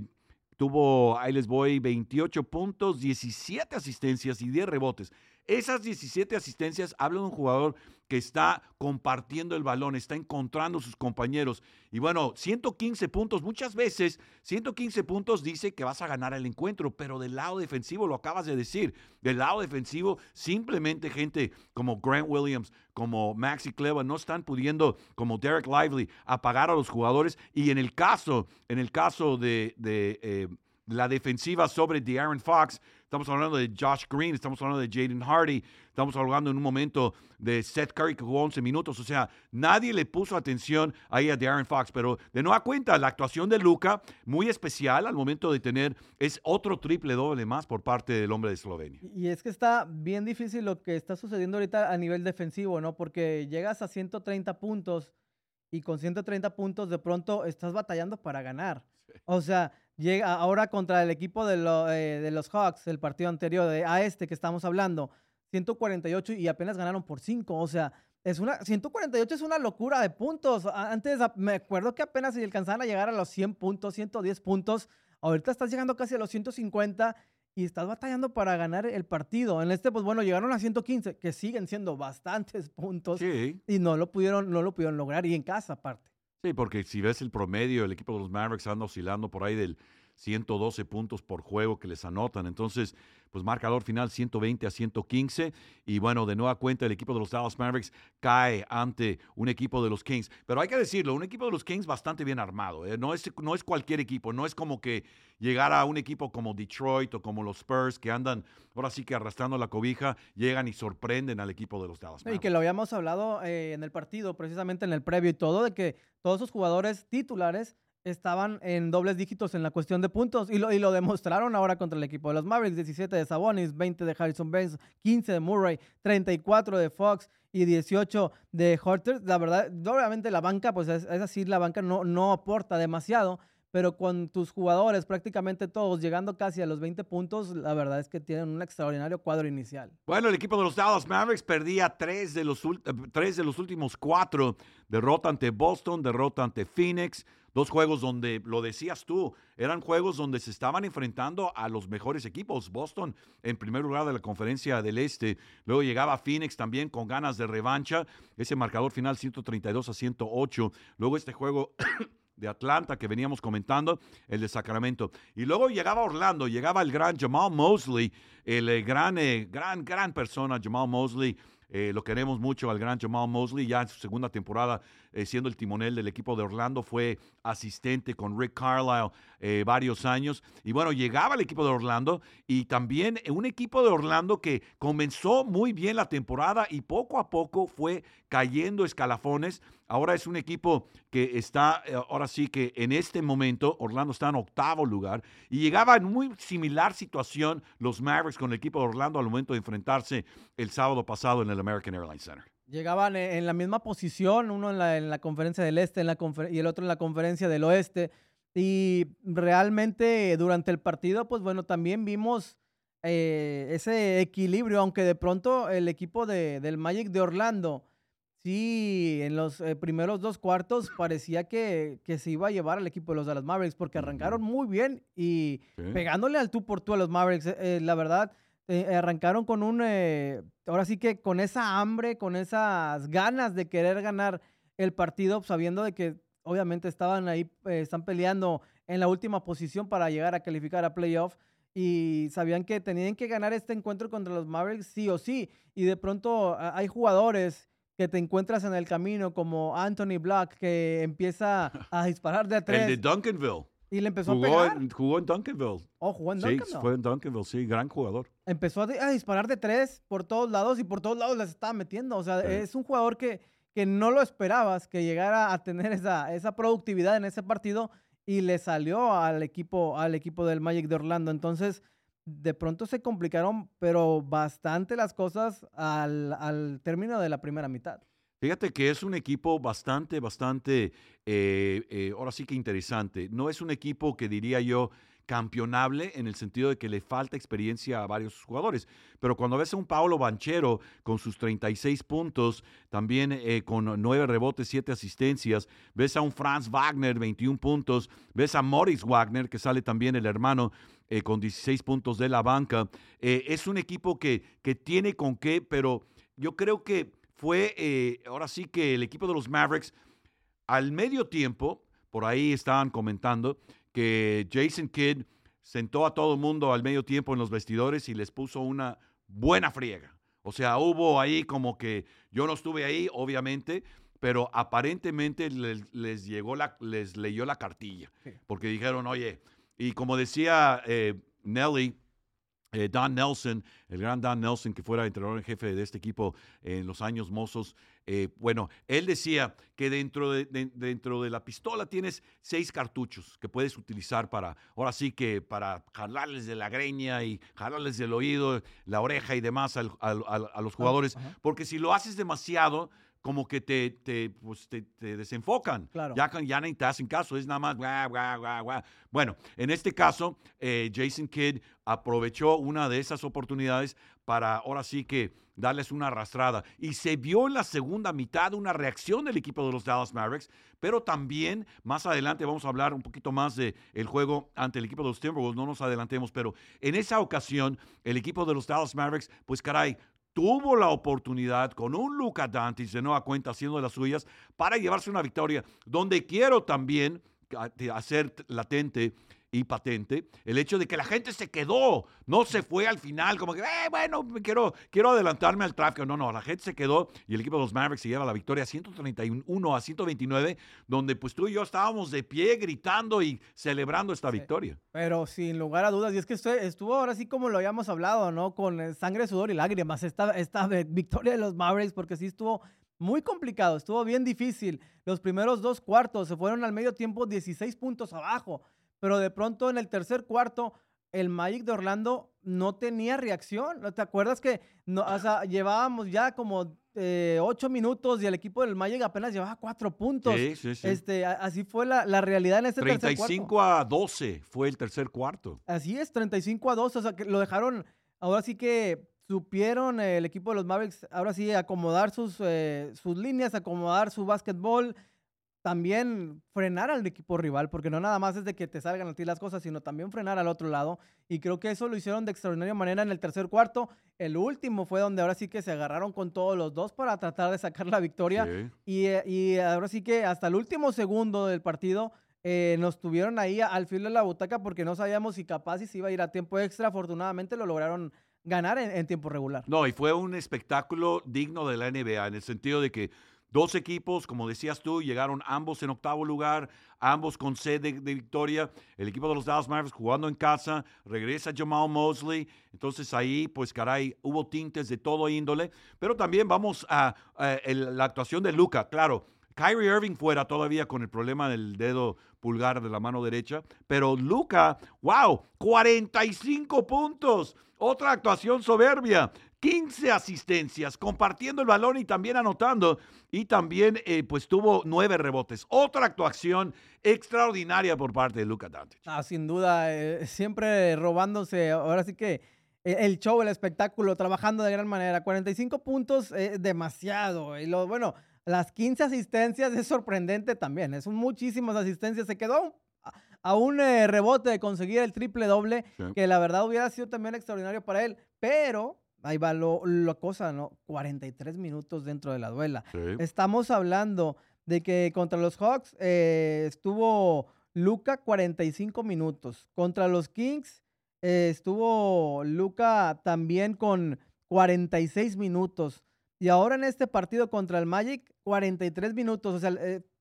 tuvo, ahí les voy, 28 puntos, 17 asistencias y 10 rebotes. Esas 17 asistencias hablan de un jugador que está compartiendo el balón, está encontrando sus compañeros. Y bueno, 115 puntos, muchas veces 115 puntos dice que vas a ganar el encuentro, pero del lado defensivo, lo acabas de decir, del lado defensivo, simplemente gente como Grant Williams, como Maxi Cleva, no están pudiendo, como Derek Lively, apagar a los jugadores. Y en el caso, en el caso de, eh, la defensiva sobre De'Aaron Fox, Estamos hablando de Josh Green, estamos hablando de Jaden Hardy, estamos hablando en un momento de Seth Curry que jugó 11 minutos. O sea, nadie le puso atención ahí a Darren Fox, pero de nueva cuenta, la actuación de Luca, muy especial al momento de tener, es otro triple doble más por parte del hombre de Eslovenia. Y es que está bien difícil lo que está sucediendo ahorita a nivel defensivo, ¿no? Porque llegas a 130 puntos y con 130 puntos de pronto estás batallando para ganar. O sea, llega ahora contra el equipo de, eh, de los Hawks, el partido anterior, de, a este que estamos hablando, 148 y apenas ganaron por 5. O sea, Es una, 148 es una locura de puntos. Antes me acuerdo que apenas si alcanzaban a llegar a los 100 puntos, 110 puntos. Ahorita estás llegando casi a los 150 y estás batallando para ganar el partido. En este, pues bueno, llegaron a 115, que siguen siendo bastantes puntos. Sí. Y no lo pudieron, no lo pudieron lograr. Y en casa, aparte. Sí, porque si ves el promedio, el equipo de los Mavericks anda oscilando por ahí del 112 puntos por juego que les anotan. Entonces, pues marcador final 120 a 115. Y bueno, de nueva cuenta, el equipo de los Dallas Mavericks cae ante un equipo de los Kings. Pero hay que decirlo, un equipo de los Kings bastante bien armado. ¿eh? No, es, no es cualquier equipo, no es como que llegar a un equipo como Detroit o como los Spurs que andan ahora sí que arrastrando la cobija, llegan y sorprenden al equipo de los Dallas Mavericks. Y que lo habíamos hablado eh, en el partido, precisamente en el previo y todo, de que todos esos jugadores titulares estaban en dobles dígitos en la cuestión de puntos y lo, y lo demostraron ahora contra el equipo de los Mavericks, 17 de Sabonis, 20 de Harrison Barnes, 15 de Murray, 34 de Fox y 18 de Horter. La verdad, obviamente la banca, pues es, así, la banca no, no aporta demasiado, pero con tus jugadores prácticamente todos llegando casi a los 20 puntos, la verdad es que tienen un extraordinario cuadro inicial. Bueno, el equipo de los Dallas Mavericks perdía tres de los, tres de los últimos cuatro. Derrota ante Boston, derrota ante Phoenix, Dos juegos donde, lo decías tú, eran juegos donde se estaban enfrentando a los mejores equipos. Boston en primer lugar de la conferencia del Este. Luego llegaba Phoenix también con ganas de revancha. Ese marcador final 132 a 108. Luego este juego... de Atlanta que veníamos comentando, el de Sacramento. Y luego llegaba Orlando, llegaba el gran Jamal Mosley, el eh, gran, eh, gran, gran persona Jamal Mosley, eh, lo queremos mucho al gran Jamal Mosley, ya en su segunda temporada eh, siendo el timonel del equipo de Orlando, fue asistente con Rick Carlisle eh, varios años. Y bueno, llegaba el equipo de Orlando y también un equipo de Orlando que comenzó muy bien la temporada y poco a poco fue cayendo escalafones. Ahora es un equipo que está, ahora sí que en este momento Orlando está en octavo lugar y llegaba en muy similar situación los Mavericks con el equipo de Orlando al momento de enfrentarse el sábado pasado en el American Airlines Center. Llegaban e, en la misma posición, uno en la, conferencia del este en la y el otro en la conferencia del oeste. Y realmente durante el partido, pues bueno, también vimos eh, ese equilibrio, aunque de pronto el equipo de, del Magic de Orlando, sí, en los eh, primeros dos cuartos parecía que, que, se iba a llevar al equipo de los Dallas Mavericks, porque arrancaron muy bien y pegándole al tú por tú a los Mavericks. Eh, la verdad, eh, arrancaron con un, eh, ahora sí que con esa hambre, con esas ganas de querer ganar el partido, sabiendo de que obviamente estaban ahí, eh, están peleando en la última posición para llegar a calificar a playoff y sabían que tenían que ganar este encuentro contra los Mavericks sí o sí. Y de pronto hay jugadores que te encuentras en el camino como Anthony Black que empieza a disparar de tres. El de Duncanville. Y le empezó jugó, a pegar. Jugó en Duncanville. Oh, jugó en Duncanville. Sí, fue en Duncanville, sí, gran jugador. Empezó a, disparar de tres por todos lados y por todos lados les estaba metiendo. O sea, es un jugador que, que no lo esperabas que llegara a tener esa, esa productividad en ese partido y le salió al equipo, al equipo del Magic de Orlando. Entonces, de pronto se complicaron, pero bastante las cosas al, al término de la primera mitad. Fíjate que es un equipo bastante, bastante, eh, eh, ahora sí que interesante. No es un equipo que diría yo campeonable en el sentido de que le falta experiencia a varios jugadores. Pero cuando ves a un Paulo Banchero con sus 36 puntos, también eh, con 9 rebotes, 7 asistencias, ves a un Franz Wagner, 21 puntos, ves a Morris Wagner, que sale también el hermano con 16 puntos de la banca. es un equipo que, que tiene con qué, pero yo creo que fue eh, ahora sí que el equipo de los Mavericks al medio tiempo, por ahí estaban comentando que Jason Kidd sentó a todo el mundo al medio tiempo en los vestidores y les puso una buena friega. O sea, hubo ahí como que yo no estuve ahí, obviamente, pero aparentemente les, llegó la, les leyó la cartilla, porque dijeron, oye, y como decía eh, Nelly, eh, Don Nelson, el gran Don Nelson, que fuera entrenador en jefe de este equipo en los años mozos, eh, bueno, él decía que dentro de, dentro de la pistola tienes seis cartuchos que puedes utilizar para, ahora sí que para jalarles de la greña y jalarles del oído, la oreja y demás a los jugadores, porque si lo haces demasiado, como que te, te, pues, te, te desenfocan. Claro. Ya, ya ni te hacen caso, es nada más. Bueno, en este caso, eh, Jason Kidd aprovechó una de esas oportunidades para ahora sí que darles una arrastrada. Y se vio en la segunda mitad una reacción del equipo de los Dallas Mavericks, pero también más adelante vamos a hablar un poquito más del el juego ante el equipo de los Timberwolves, no nos adelantemos, pero en esa ocasión el equipo de los Dallas Mavericks, pues caray, tuvo la oportunidad con un Luca Dantis de nueva cuenta haciendo de las suyas para llevarse una victoria, donde quiero también hacer latente y patente el hecho de que la gente se quedó, no se fue al final, como que, eh, bueno, quiero, quiero adelantarme al tráfico. No, no, la gente se quedó y el equipo de los Mavericks se lleva la victoria 131 a 129, donde pues tú y yo estábamos de pie gritando y celebrando esta victoria. Pero sin lugar a dudas, y es que estuvo ahora sí como lo habíamos hablado, ¿no? Con eh, sangre, sudor y lágrimas, esta, esta victoria de los Mavericks, porque sí estuvo muy complicado, estuvo bien difícil. Los primeros dos cuartos se fueron al medio tiempo 16 puntos abajo pero de pronto en el tercer cuarto el Magic de Orlando no tenía reacción. ¿Te acuerdas que no, llevábamos ya como eh, ocho minutos y el equipo del Magic apenas llevaba cuatro puntos? Sí, sí, sí. Este, así fue la, la realidad en este tercer cuarto. 35 a 12 fue el tercer cuarto. Así es, 35 a 12. O sea, que lo dejaron, ahora sí que supieron el equipo de los Mavericks, ahora sí, acomodar sus, eh, sus líneas, acomodar su básquetbol también frenar al equipo rival, porque no nada más es de que te salgan a ti las cosas, sino también frenar al otro lado. Y creo que eso lo hicieron de extraordinaria manera en el tercer cuarto. El último fue donde ahora sí que se agarraron con todos los dos para tratar de sacar la victoria. Y, eh, y, ahora sí que hasta el último segundo del partido eh, nos tuvieron ahí al filo de la butaca porque no sabíamos si capaz y si iba a ir a tiempo extra. Afortunadamente lo lograron ganar en, en tiempo regular. No, y fue un espectáculo digno de la NBA en el sentido de que Dos equipos, como decías tú, llegaron ambos en octavo lugar, ambos con sede de, victoria. El equipo de los Dallas Mavericks jugando en casa, regresa Jamal Mosley. Entonces ahí, pues caray, hubo tintes de todo índole. Pero también vamos a, la actuación de Luca. Claro, Kyrie Irving fuera todavía con el problema del dedo pulgar de la mano derecha. Pero Luca, wow, 45 puntos. Otra actuación soberbia. 15 asistencias, compartiendo el balón y también anotando. Y también, eh, pues, tuvo nueve rebotes. Otra actuación extraordinaria por parte de Luca Dante. Ah, sin duda, eh, siempre robándose, ahora sí que eh, el show, el espectáculo, trabajando de gran manera. 45 puntos, demasiado. Y lo, bueno, las 15 asistencias es sorprendente también. Son muchísimas asistencias. Se quedó a un rebote de conseguir el triple doble, que la verdad hubiera sido también extraordinario para él. Pero ahí va lo, la cosa, ¿no? 43 minutos dentro de la duela. Estamos hablando de que contra los Hawks eh, estuvo Luca 45 minutos. Contra los Kings eh, estuvo Luca también con 46 minutos. Y ahora en este partido contra el Magic, 43 minutos. O sea,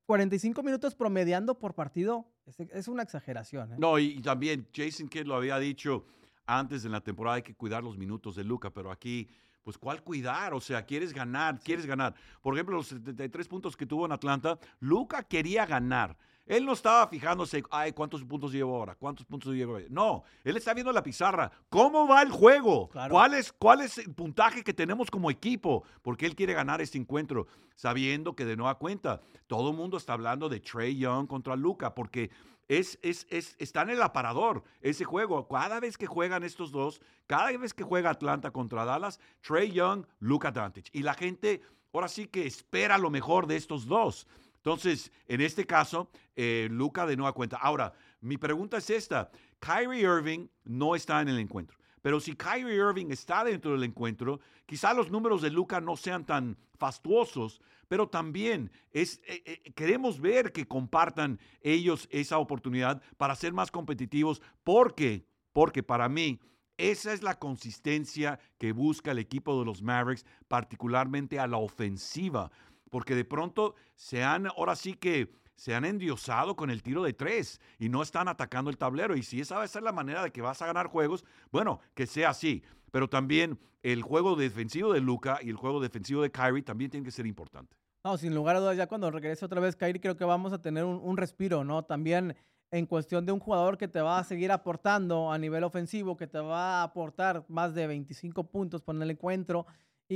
45 eh, minutos promediando por partido es, una exageración. No, y, y, también Jason Kidd lo había dicho antes en la temporada hay que cuidar los minutos de Luca, pero aquí, pues, ¿cuál cuidar? O sea, quieres ganar, quieres ganar. Por ejemplo, los 73 puntos que tuvo en Atlanta, Luca quería ganar. Él no estaba fijándose, ay, ¿cuántos puntos llevo ahora? ¿Cuántos puntos llevo ahora? No, él está viendo la pizarra. ¿Cómo va el juego? ¿Cuál, es, ¿Cuál es el puntaje que tenemos como equipo? Porque él quiere ganar este encuentro, sabiendo que de nueva cuenta, todo el mundo está hablando de Trey Young contra Luca, porque es, es, es, está en el aparador ese juego. Cada vez que juegan estos dos, cada vez que juega Atlanta contra Dallas, Trey Young, Luka Doncic. Y la gente ahora sí que espera lo mejor de estos dos. Entonces, en este caso, eh, Luca de nueva cuenta. Ahora, mi pregunta es esta. Kyrie Irving no está en el encuentro. Pero si Kyrie Irving está dentro del encuentro, quizá los números de Luca no sean tan fastuosos, pero también es, eh, eh, queremos ver que compartan ellos esa oportunidad para ser más competitivos, porque, porque para mí esa es la consistencia que busca el equipo de los Mavericks, particularmente a la ofensiva, porque de pronto se han, ahora sí que se han endiosado con el tiro de tres y no están atacando el tablero. Y si esa va a ser la manera de que vas a ganar juegos, bueno, que sea así. Pero también el juego defensivo de Luca y el juego defensivo de Kyrie también tienen que ser importante. No, sin lugar a dudas, ya cuando regrese otra vez Kyrie, creo que vamos a tener un, respiro, ¿no? También en cuestión de un jugador que te va a seguir aportando a nivel ofensivo, que te va a aportar más de 25 puntos por el encuentro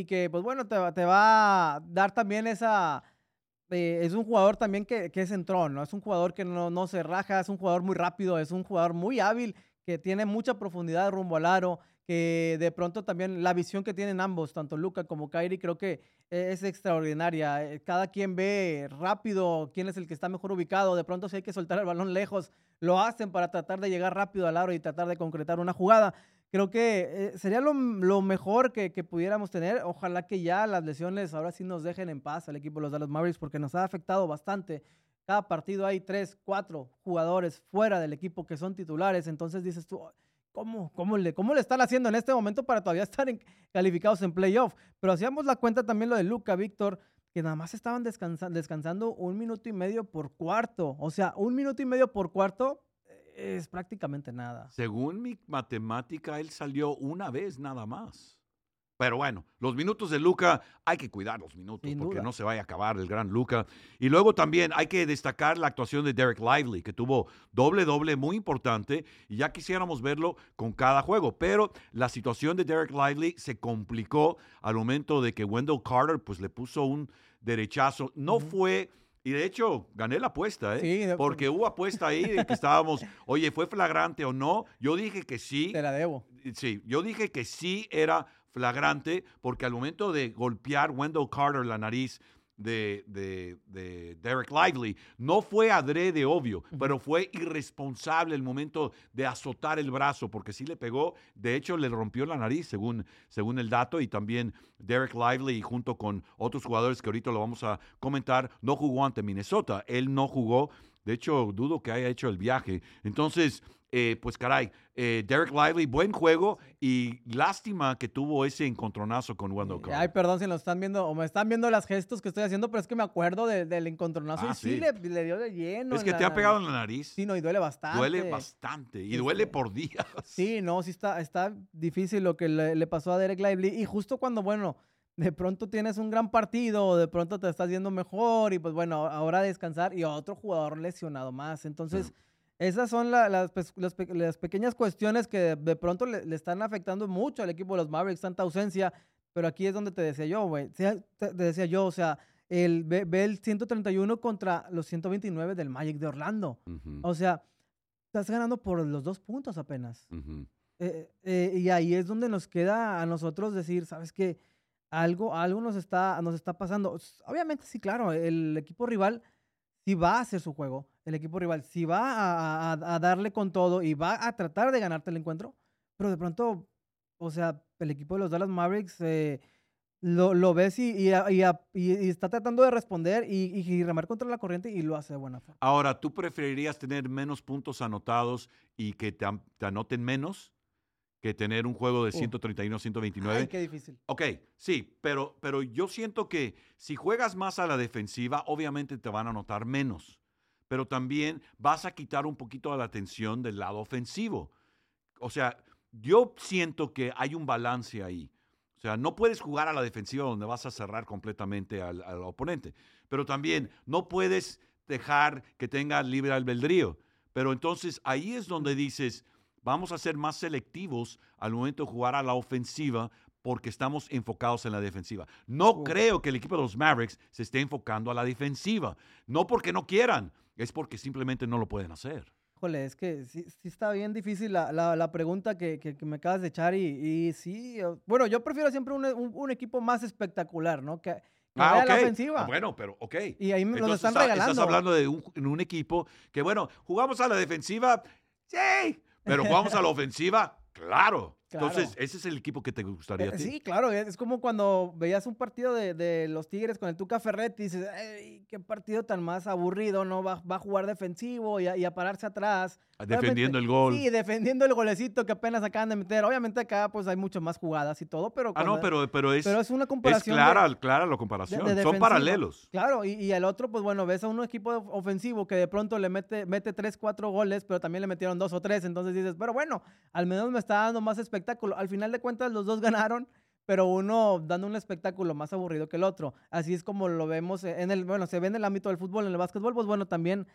y que, pues bueno, te, te va a dar también esa... eh, es un jugador también que, que es entrón, ¿no? Es un jugador que no, no se raja, es un jugador muy rápido, es un jugador muy hábil, que tiene mucha profundidad rumbo al aro, que de pronto también la visión que tienen ambos, tanto Luca como Kyrie, creo que es extraordinaria. Eh, Cada quien ve rápido quién es el que está mejor ubicado. De pronto, si hay que soltar el balón lejos, lo hacen para tratar de llegar rápido al aro y tratar de concretar una jugada. Creo que eh, sería lo, lo mejor que, que pudiéramos tener. Ojalá que ya las lesiones ahora sí nos dejen en paz al equipo de los Dallas Mavericks porque nos ha afectado bastante. Cada partido hay tres, cuatro jugadores fuera del equipo que son titulares. Entonces dices tú, ¿Cómo, cómo, le, ¿Cómo le están haciendo en este momento para todavía estar en- calificados en playoff? Pero hacíamos la cuenta también lo de Luca, Víctor, que nada más estaban descansa- descansando un minuto y medio por cuarto. O sea, un minuto y medio por cuarto es prácticamente nada. Según mi matemática, él salió una vez nada más. Pero bueno, los minutos de Luca, hay que cuidar los minutos Sin porque duda. no se vaya a acabar el gran Luca. Y luego también hay que destacar la actuación de Derek Lively, que tuvo doble doble muy importante y ya quisiéramos verlo con cada juego. Pero la situación de Derek Lively se complicó al momento de que Wendell Carter pues le puso un derechazo. No fue... Y de hecho, gané la apuesta, ¿eh? Sí, de- Porque hubo apuesta ahí de que estábamos, oye, ¿fue flagrante o no? Yo dije que sí. Te la debo. Sí, yo dije que sí era flagrante porque al momento de golpear Wendell Carter la nariz de, de- de Derek Lively, no fue adrede, obvio, pero fue irresponsable el momento de azotar el brazo porque sí le pegó, de hecho le rompió la nariz según, según el dato y también Derek Lively junto con otros jugadores que ahorita lo vamos a comentar, no jugó ante Minnesota, él no jugó, de hecho dudo que haya hecho el viaje, entonces... eh, pues caray, eh, Derek Lively, buen juego y lástima que tuvo ese encontronazo con Wendell Carter. Ay, perdón si nos están viendo o me están viendo las gestos que estoy haciendo, pero es que me acuerdo de- del encontronazo Ah, y sí, sí. Le, le dio de lleno. es que la te ha pegado en la nariz. Sí, no, y duele bastante. Duele bastante y duele por días. Sí, no, sí está, está difícil lo que le, le pasó a Derek Lively. Y justo cuando, bueno, de pronto tienes un gran partido, o de pronto te estás yendo mejor, y pues bueno, ahora descansar y otro jugador lesionado más. Entonces, esas son la- las, pequeñas cuestiones que de, de pronto le, le están afectando mucho al equipo de los Mavericks, tanta ausencia. Pero aquí es donde te decía yo, güey. Te, te decía yo, o sea, el, ve, ve el 131 contra los 129 del Magic de Orlando. O sea, estás ganando por los dos puntos apenas. Eh, eh, y ahí es donde nos queda a nosotros decir, ¿sabes qué? Algo, algo nos, está, nos está pasando. Obviamente, sí, claro, el equipo rival sí va a hacer su juego. El equipo rival sí va a, a- a darle con todo y va a tratar de ganarte el encuentro. Pero de pronto, o sea, el equipo de los Dallas Mavericks eh, lo, lo ves y, está tratando de responder y, remar contra la corriente y lo hace de buena forma. Ahora, ¿tú preferirías tener menos puntos anotados y que te, an- te anoten menos que tener un juego de Uh. 131 129? Ay, qué difícil. Ok, sí, pero, pero yo siento que si juegas más a la defensiva, obviamente te van a anotar menos, pero también vas a quitar un poquito de la atención del lado ofensivo. O sea, yo siento que hay un balance ahí. O sea, no puedes jugar a la defensiva donde vas a cerrar completamente al, al oponente, pero también no puedes dejar que tenga libre albedrío. Pero entonces ahí es donde dices, vamos a ser más selectivos al momento de jugar a la ofensiva porque estamos enfocados en la defensiva. No creo que el equipo de los Mavericks se esté enfocando a la defensiva. No porque no quieran, es porque simplemente no lo pueden hacer. Híjole, es que sí, sí está bien difícil la, la- la pregunta que, que- que me acabas de echar y, y sí, bueno, yo prefiero siempre un, un- un equipo más espectacular, ¿no? Que, que vaya a la ok. ofensiva. Ah, bueno, pero ok. Y ahí me- nos Entonces, están está- regalando. Estás hablando de un, un equipo que, bueno, jugamos a la defensiva, sí, pero jugamos a la ofensiva, claro. Claro. Entonces, ese es el equipo que te gustaría a Eh, ti. sí, claro, es, como cuando veías un partido de, de los Tigres con el Tuca Ferretti y dices, "Ey, qué partido tan más aburrido, ¿no? Va, va a jugar defensivo y a, y a pararse atrás. Defendiendo Obviamente- el gol. Sí, defendiendo el golecito que apenas acaban de meter. Obviamente acá pues hay mucho más jugadas y todo, pero... ah, no, cuando- pero, pero es, pero es una es comparación de- clara, clara la comparación. de Son paralelos. Claro, y, y al otro, pues bueno, ves a un equipo ofensivo que de pronto le mete, mete 3, 4 goles, pero también le metieron dos o tres. Entonces dices, pero bueno, al menos me está dando más espectáculo. Al final de cuentas, los dos ganaron, pero uno dando un espectáculo más aburrido que el otro. Así es como lo vemos en el, bueno, se ve en el ámbito del fútbol, en el básquetbol, pues bueno, también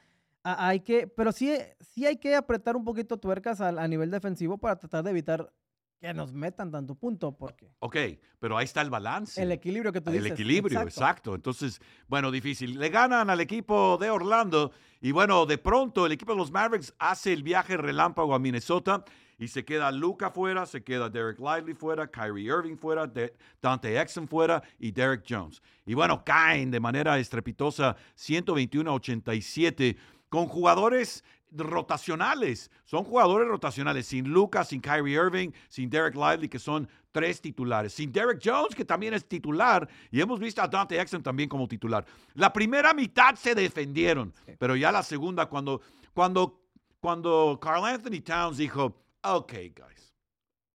hay que, pero sí, sí hay que apretar un poquito tuercas a, a nivel defensivo para tratar de evitar que nos metan tanto punto, porque Ok, pero ahí está el balance. el equilibrio que tú El dices. equilibrio, exacto. exacto. Entonces, bueno, difícil. Le ganan al equipo de Orlando y bueno, de pronto el equipo de los Mavericks hace el viaje relámpago a Minnesota y se queda Luca fuera, se queda Derek Lively fuera, Kyrie Irving fuera, De- Dante Exum fuera y Derek Jones. Y bueno, caen de manera estrepitosa 121 a 87 con jugadores rotacionales. Son jugadores rotacionales, sin Luca, sin Kyrie Irving, sin Derek Lively, que son tres titulares, sin Derek Jones, que también es titular, y hemos visto a Dante Exum también como titular. La primera mitad se defendieron, pero ya la segunda, cuando, cuando, cuando Carl Anthony Towns dijo, ok, guys,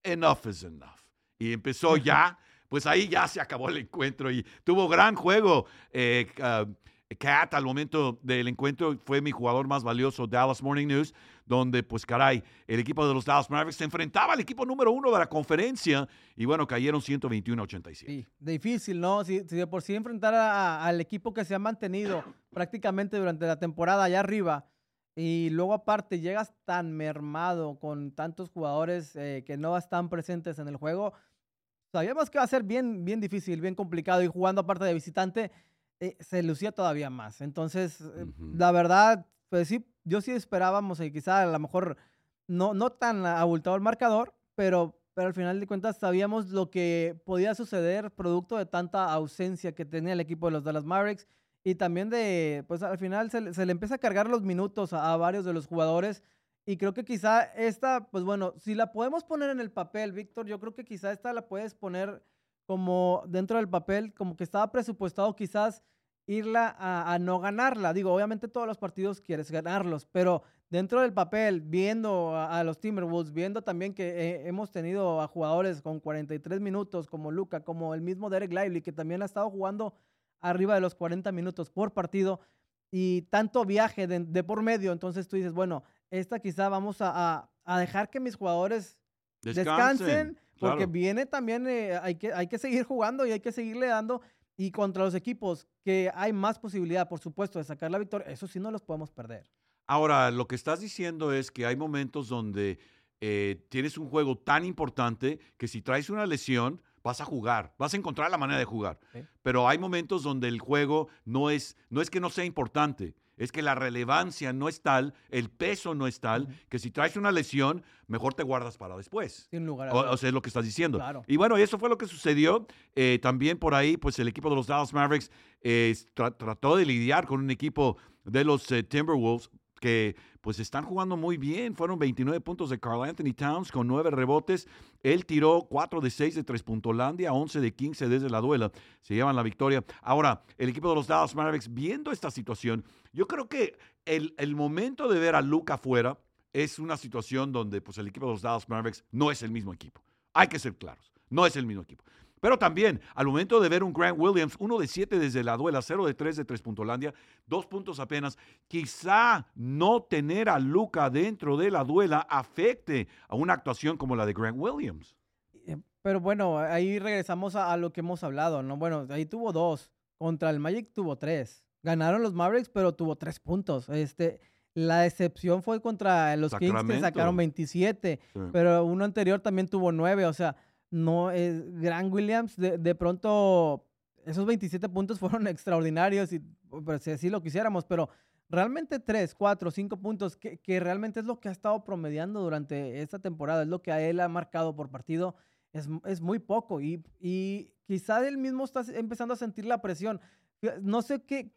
enough is enough, y empezó ya, pues ahí ya se acabó el encuentro y tuvo gran juego. Eh, ah, Cat al momento del encuentro fue mi jugador más valioso, Dallas Morning News, donde pues caray, el equipo de los Dallas Mavericks se enfrentaba al equipo número uno de la conferencia y bueno, cayeron 121 a 87. Sí, difícil, ¿no? Si, si de por sí enfrentar a- al equipo que se ha mantenido prácticamente durante la temporada allá arriba y luego aparte llegas tan mermado con tantos jugadores eh, que no están presentes en el juego, sabíamos que va a ser bien, bien difícil, bien complicado y jugando aparte de visitante eh, se lucía todavía más. Entonces, eh, Ujú. la verdad, pues sí, yo sí esperábamos y quizá a lo mejor no, no tan abultado el marcador, pero, pero al final de cuentas sabíamos lo que podía suceder producto de tanta ausencia que tenía el equipo de los Dallas Mavericks y también de, pues al final se, le- empieza a cargar los minutos a, varios de los jugadores y creo que quizá esta, pues bueno, si la podemos poner en el papel, Víctor, yo creo que quizá esta la puedes poner como dentro del papel, como que estaba presupuestado quizás irla a, a no ganarla. Digo, obviamente todos los partidos quieres ganarlos, pero dentro del papel, viendo a, a los Timberwolves, viendo también que eh, hemos tenido a jugadores con 43 minutos, como Luca, como el mismo Derek Lively, que también ha estado jugando arriba de los 40 minutos por partido y tanto viaje de, de por medio, entonces tú dices, bueno, esta quizá vamos a, a- a dejar que mis jugadores descansen, porque claro. viene también, eh, hay, que, hay que seguir jugando y hay que seguirle dando. Y contra los equipos que hay más posibilidad, por supuesto, de sacar la victoria, eso sí no los podemos perder. Ahora, lo que estás diciendo es que hay momentos donde eh, tienes un juego tan importante que si traes una lesión, vas a jugar, vas a encontrar la manera de jugar. Pero hay momentos donde el juego no es, no es que no sea importante, es que la relevancia no es tal, el peso no es tal, que si traes una lesión, mejor te guardas para después. Sin lugar a O, o sea, es lo que estás diciendo. Claro. Y bueno, eso fue lo que sucedió. Eh, también por ahí, pues el equipo de los Dallas Mavericks eh, tra- trató de lidiar con un equipo de los eh, Timberwolves que pues están jugando muy bien. Fueron 29 puntos de Carl Anthony Towns con 9 rebotes. Él tiró 4 de 6 de 3 Puntolandia, 11 de 15 desde la duela. Se llevan la victoria. Ahora, el equipo de los Dallas Mavericks, viendo esta situación, yo creo que el, el momento de ver a Luca afuera es una situación donde pues, el equipo de los Dallas Mavericks no es el mismo equipo. Hay que ser claros, no es el mismo equipo. Pero también, al momento de ver un Grant Williams, uno de siete desde la duela, 0 de 3 de 3 Puntolandia, dos puntos apenas, quizá no tener a Luca dentro de la duela afecte a una actuación como la de Grant Williams. Eh, Pero bueno, ahí regresamos a, a lo que hemos hablado, ¿no? Bueno, ahí tuvo dos. Contra el Magic tuvo tres. Ganaron los Mavericks, pero tuvo tres puntos. Este, la excepción fue contra los Kings que sacaron 27. Sí. pero uno anterior también tuvo nueve, o sea, no, eh, Grant Williams de, de pronto, esos 27 puntos fueron extraordinarios, y, pero si así lo quisiéramos, pero realmente 3, 4, 5 puntos, que, que realmente es lo que ha estado promediando durante esta temporada, es lo que a él ha marcado por partido, es, es muy poco, y, y quizá él mismo está empezando a sentir la presión. No sé qué,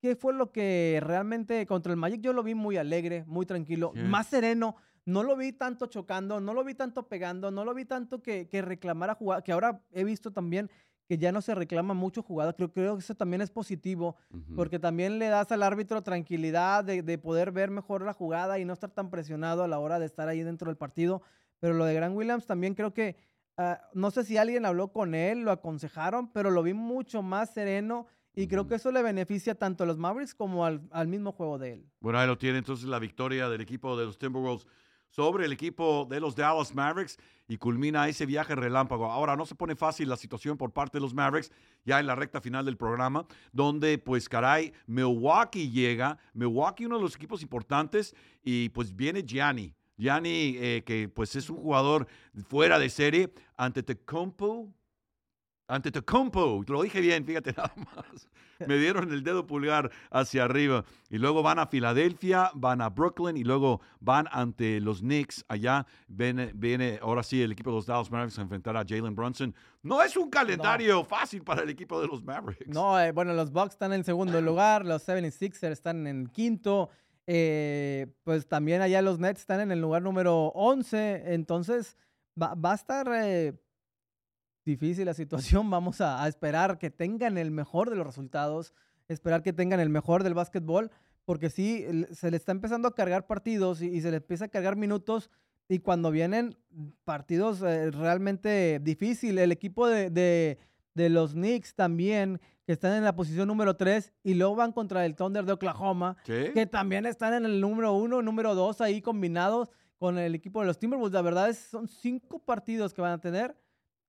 qué fue lo que realmente contra el Magic yo lo vi muy alegre, muy tranquilo, Sí. más sereno. No lo vi tanto chocando, no lo vi tanto pegando, no lo vi tanto que, que reclamara jugada, que ahora he visto también que ya no se reclama mucho jugada. Creo, creo que eso también es positivo, porque también le das al árbitro tranquilidad de, de poder ver mejor la jugada y no estar tan presionado a la hora de estar ahí dentro del partido. Pero lo de Grant Williams también creo que, ah, no sé si alguien habló con él, lo aconsejaron, pero lo vi mucho más sereno y creo que eso le beneficia tanto a los Mavericks como al, al mismo juego de él. Bueno, ahí lo tiene entonces la victoria del equipo de los Timberwolves sobre el equipo de los Dallas Mavericks y culmina ese viaje relámpago. Ahora no se pone fácil la situación por parte de los Mavericks ya en la recta final del programa, donde pues caray, Milwaukee llega, Milwaukee uno de los equipos importantes y pues viene Gianni. Gianni, eh, que pues es un jugador fuera de serie, ante Tecumpo. Ante Tecumpo, lo dije bien, fíjate nada más. Me dieron el dedo pulgar hacia arriba. Y luego van a Filadelfia, van a Brooklyn y luego van ante los Knicks. Allá viene, viene ahora sí el equipo de los Dallas Mavericks a enfrentar a Jalen Brunson. No es un calendario fácil para el equipo de los Mavericks. No, eh, bueno, los Bucks están en segundo lugar, los 76ers están en quinto. Eh, pues también allá los Nets están en el lugar número 11. Entonces va, a estar eh, difícil la situación. Vamos a, esperar que tengan el mejor de los resultados, esperar que tengan el mejor del básquetbol, porque sí, se le está empezando a cargar partidos y, se le empieza a cargar minutos. Y cuando vienen partidos eh, realmente difíciles, el equipo de, de los Knicks también que están en la posición número 3 y luego van contra el Thunder de Oklahoma, que también están en el número 1, número 2 ahí combinados con el equipo de los Timberwolves. La verdad es son cinco partidos que van a tener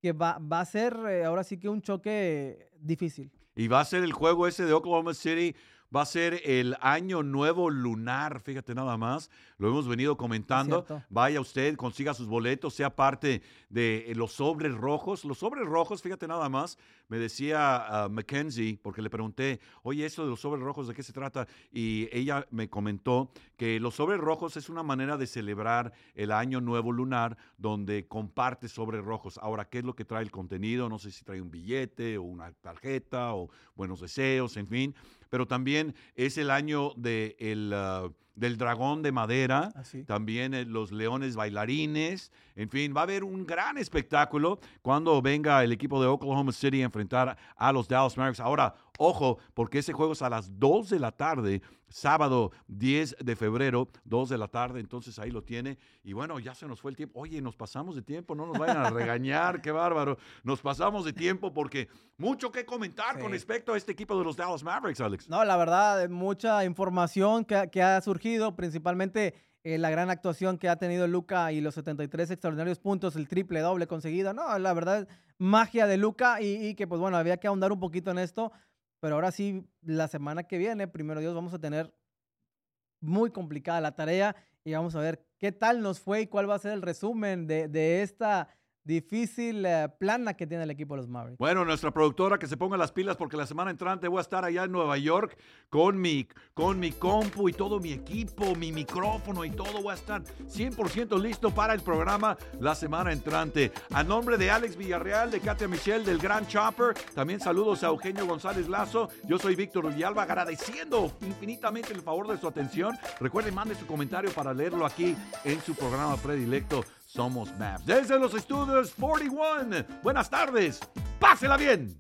que va, va a ser eh, ahora sí que un choque difícil. Y va a ser el juego ese de Oklahoma City va a ser el año nuevo lunar, fíjate nada más, lo hemos venido comentando. Vaya usted, consiga sus boletos, sea parte de los sobres rojos. Los sobres rojos, fíjate nada más, me decía uh, Mackenzie, porque le pregunté, oye, eso de los sobres rojos, ¿de qué se trata? Y ella me comentó que los sobres rojos es una manera de celebrar el año nuevo lunar donde comparte sobres rojos. Ahora, ¿qué es lo que trae el contenido? No sé si trae un billete o una tarjeta o buenos deseos, en fin pero también es el año de el, ah, del dragón de madera, ah, también eh, los leones bailarines, en fin, va a haber un gran espectáculo cuando venga el equipo de Oklahoma City a enfrentar a los Dallas Mavericks. Ahora, ojo, porque ese juego es a las 2 de la tarde, sábado 10 de febrero, 2 de la tarde, entonces ahí lo tiene. Y bueno, ya se nos fue el tiempo. Oye, nos pasamos de tiempo, no nos vayan a regañar, qué bárbaro. Nos pasamos de tiempo porque mucho que comentar con respecto a este equipo de los Dallas Mavericks, Alex. No, la verdad, mucha información que, que ha surgido, principalmente eh, la gran actuación que ha tenido Luca y los 73 extraordinarios puntos, el triple doble conseguido. No, la verdad, magia de Luca y, que pues bueno, había que ahondar un poquito en esto. Pero ahora sí, la semana que viene, primero Dios, vamos a tener muy complicada la tarea y vamos a ver qué tal nos fue y cuál va a ser el resumen de, de esta difícil eh, plana que tiene el equipo de los Mavericks. Bueno, nuestra productora que se ponga las pilas porque la semana entrante voy a estar allá en Nueva York con mi, con mi compu y todo mi equipo, mi micrófono y todo. Voy a estar 100% listo para el programa la semana entrante. A nombre de Alex Villarreal, de Katia Michelle, del Gran Chopper, también saludos a Eugenio González Lazo. Yo soy Víctor Villalba, agradeciendo infinitamente el favor de su atención. Recuerden, mande su comentario para leerlo aquí en su programa predilecto somos Maps. Desde los estudios 41. Buenas tardes. Pásela bien.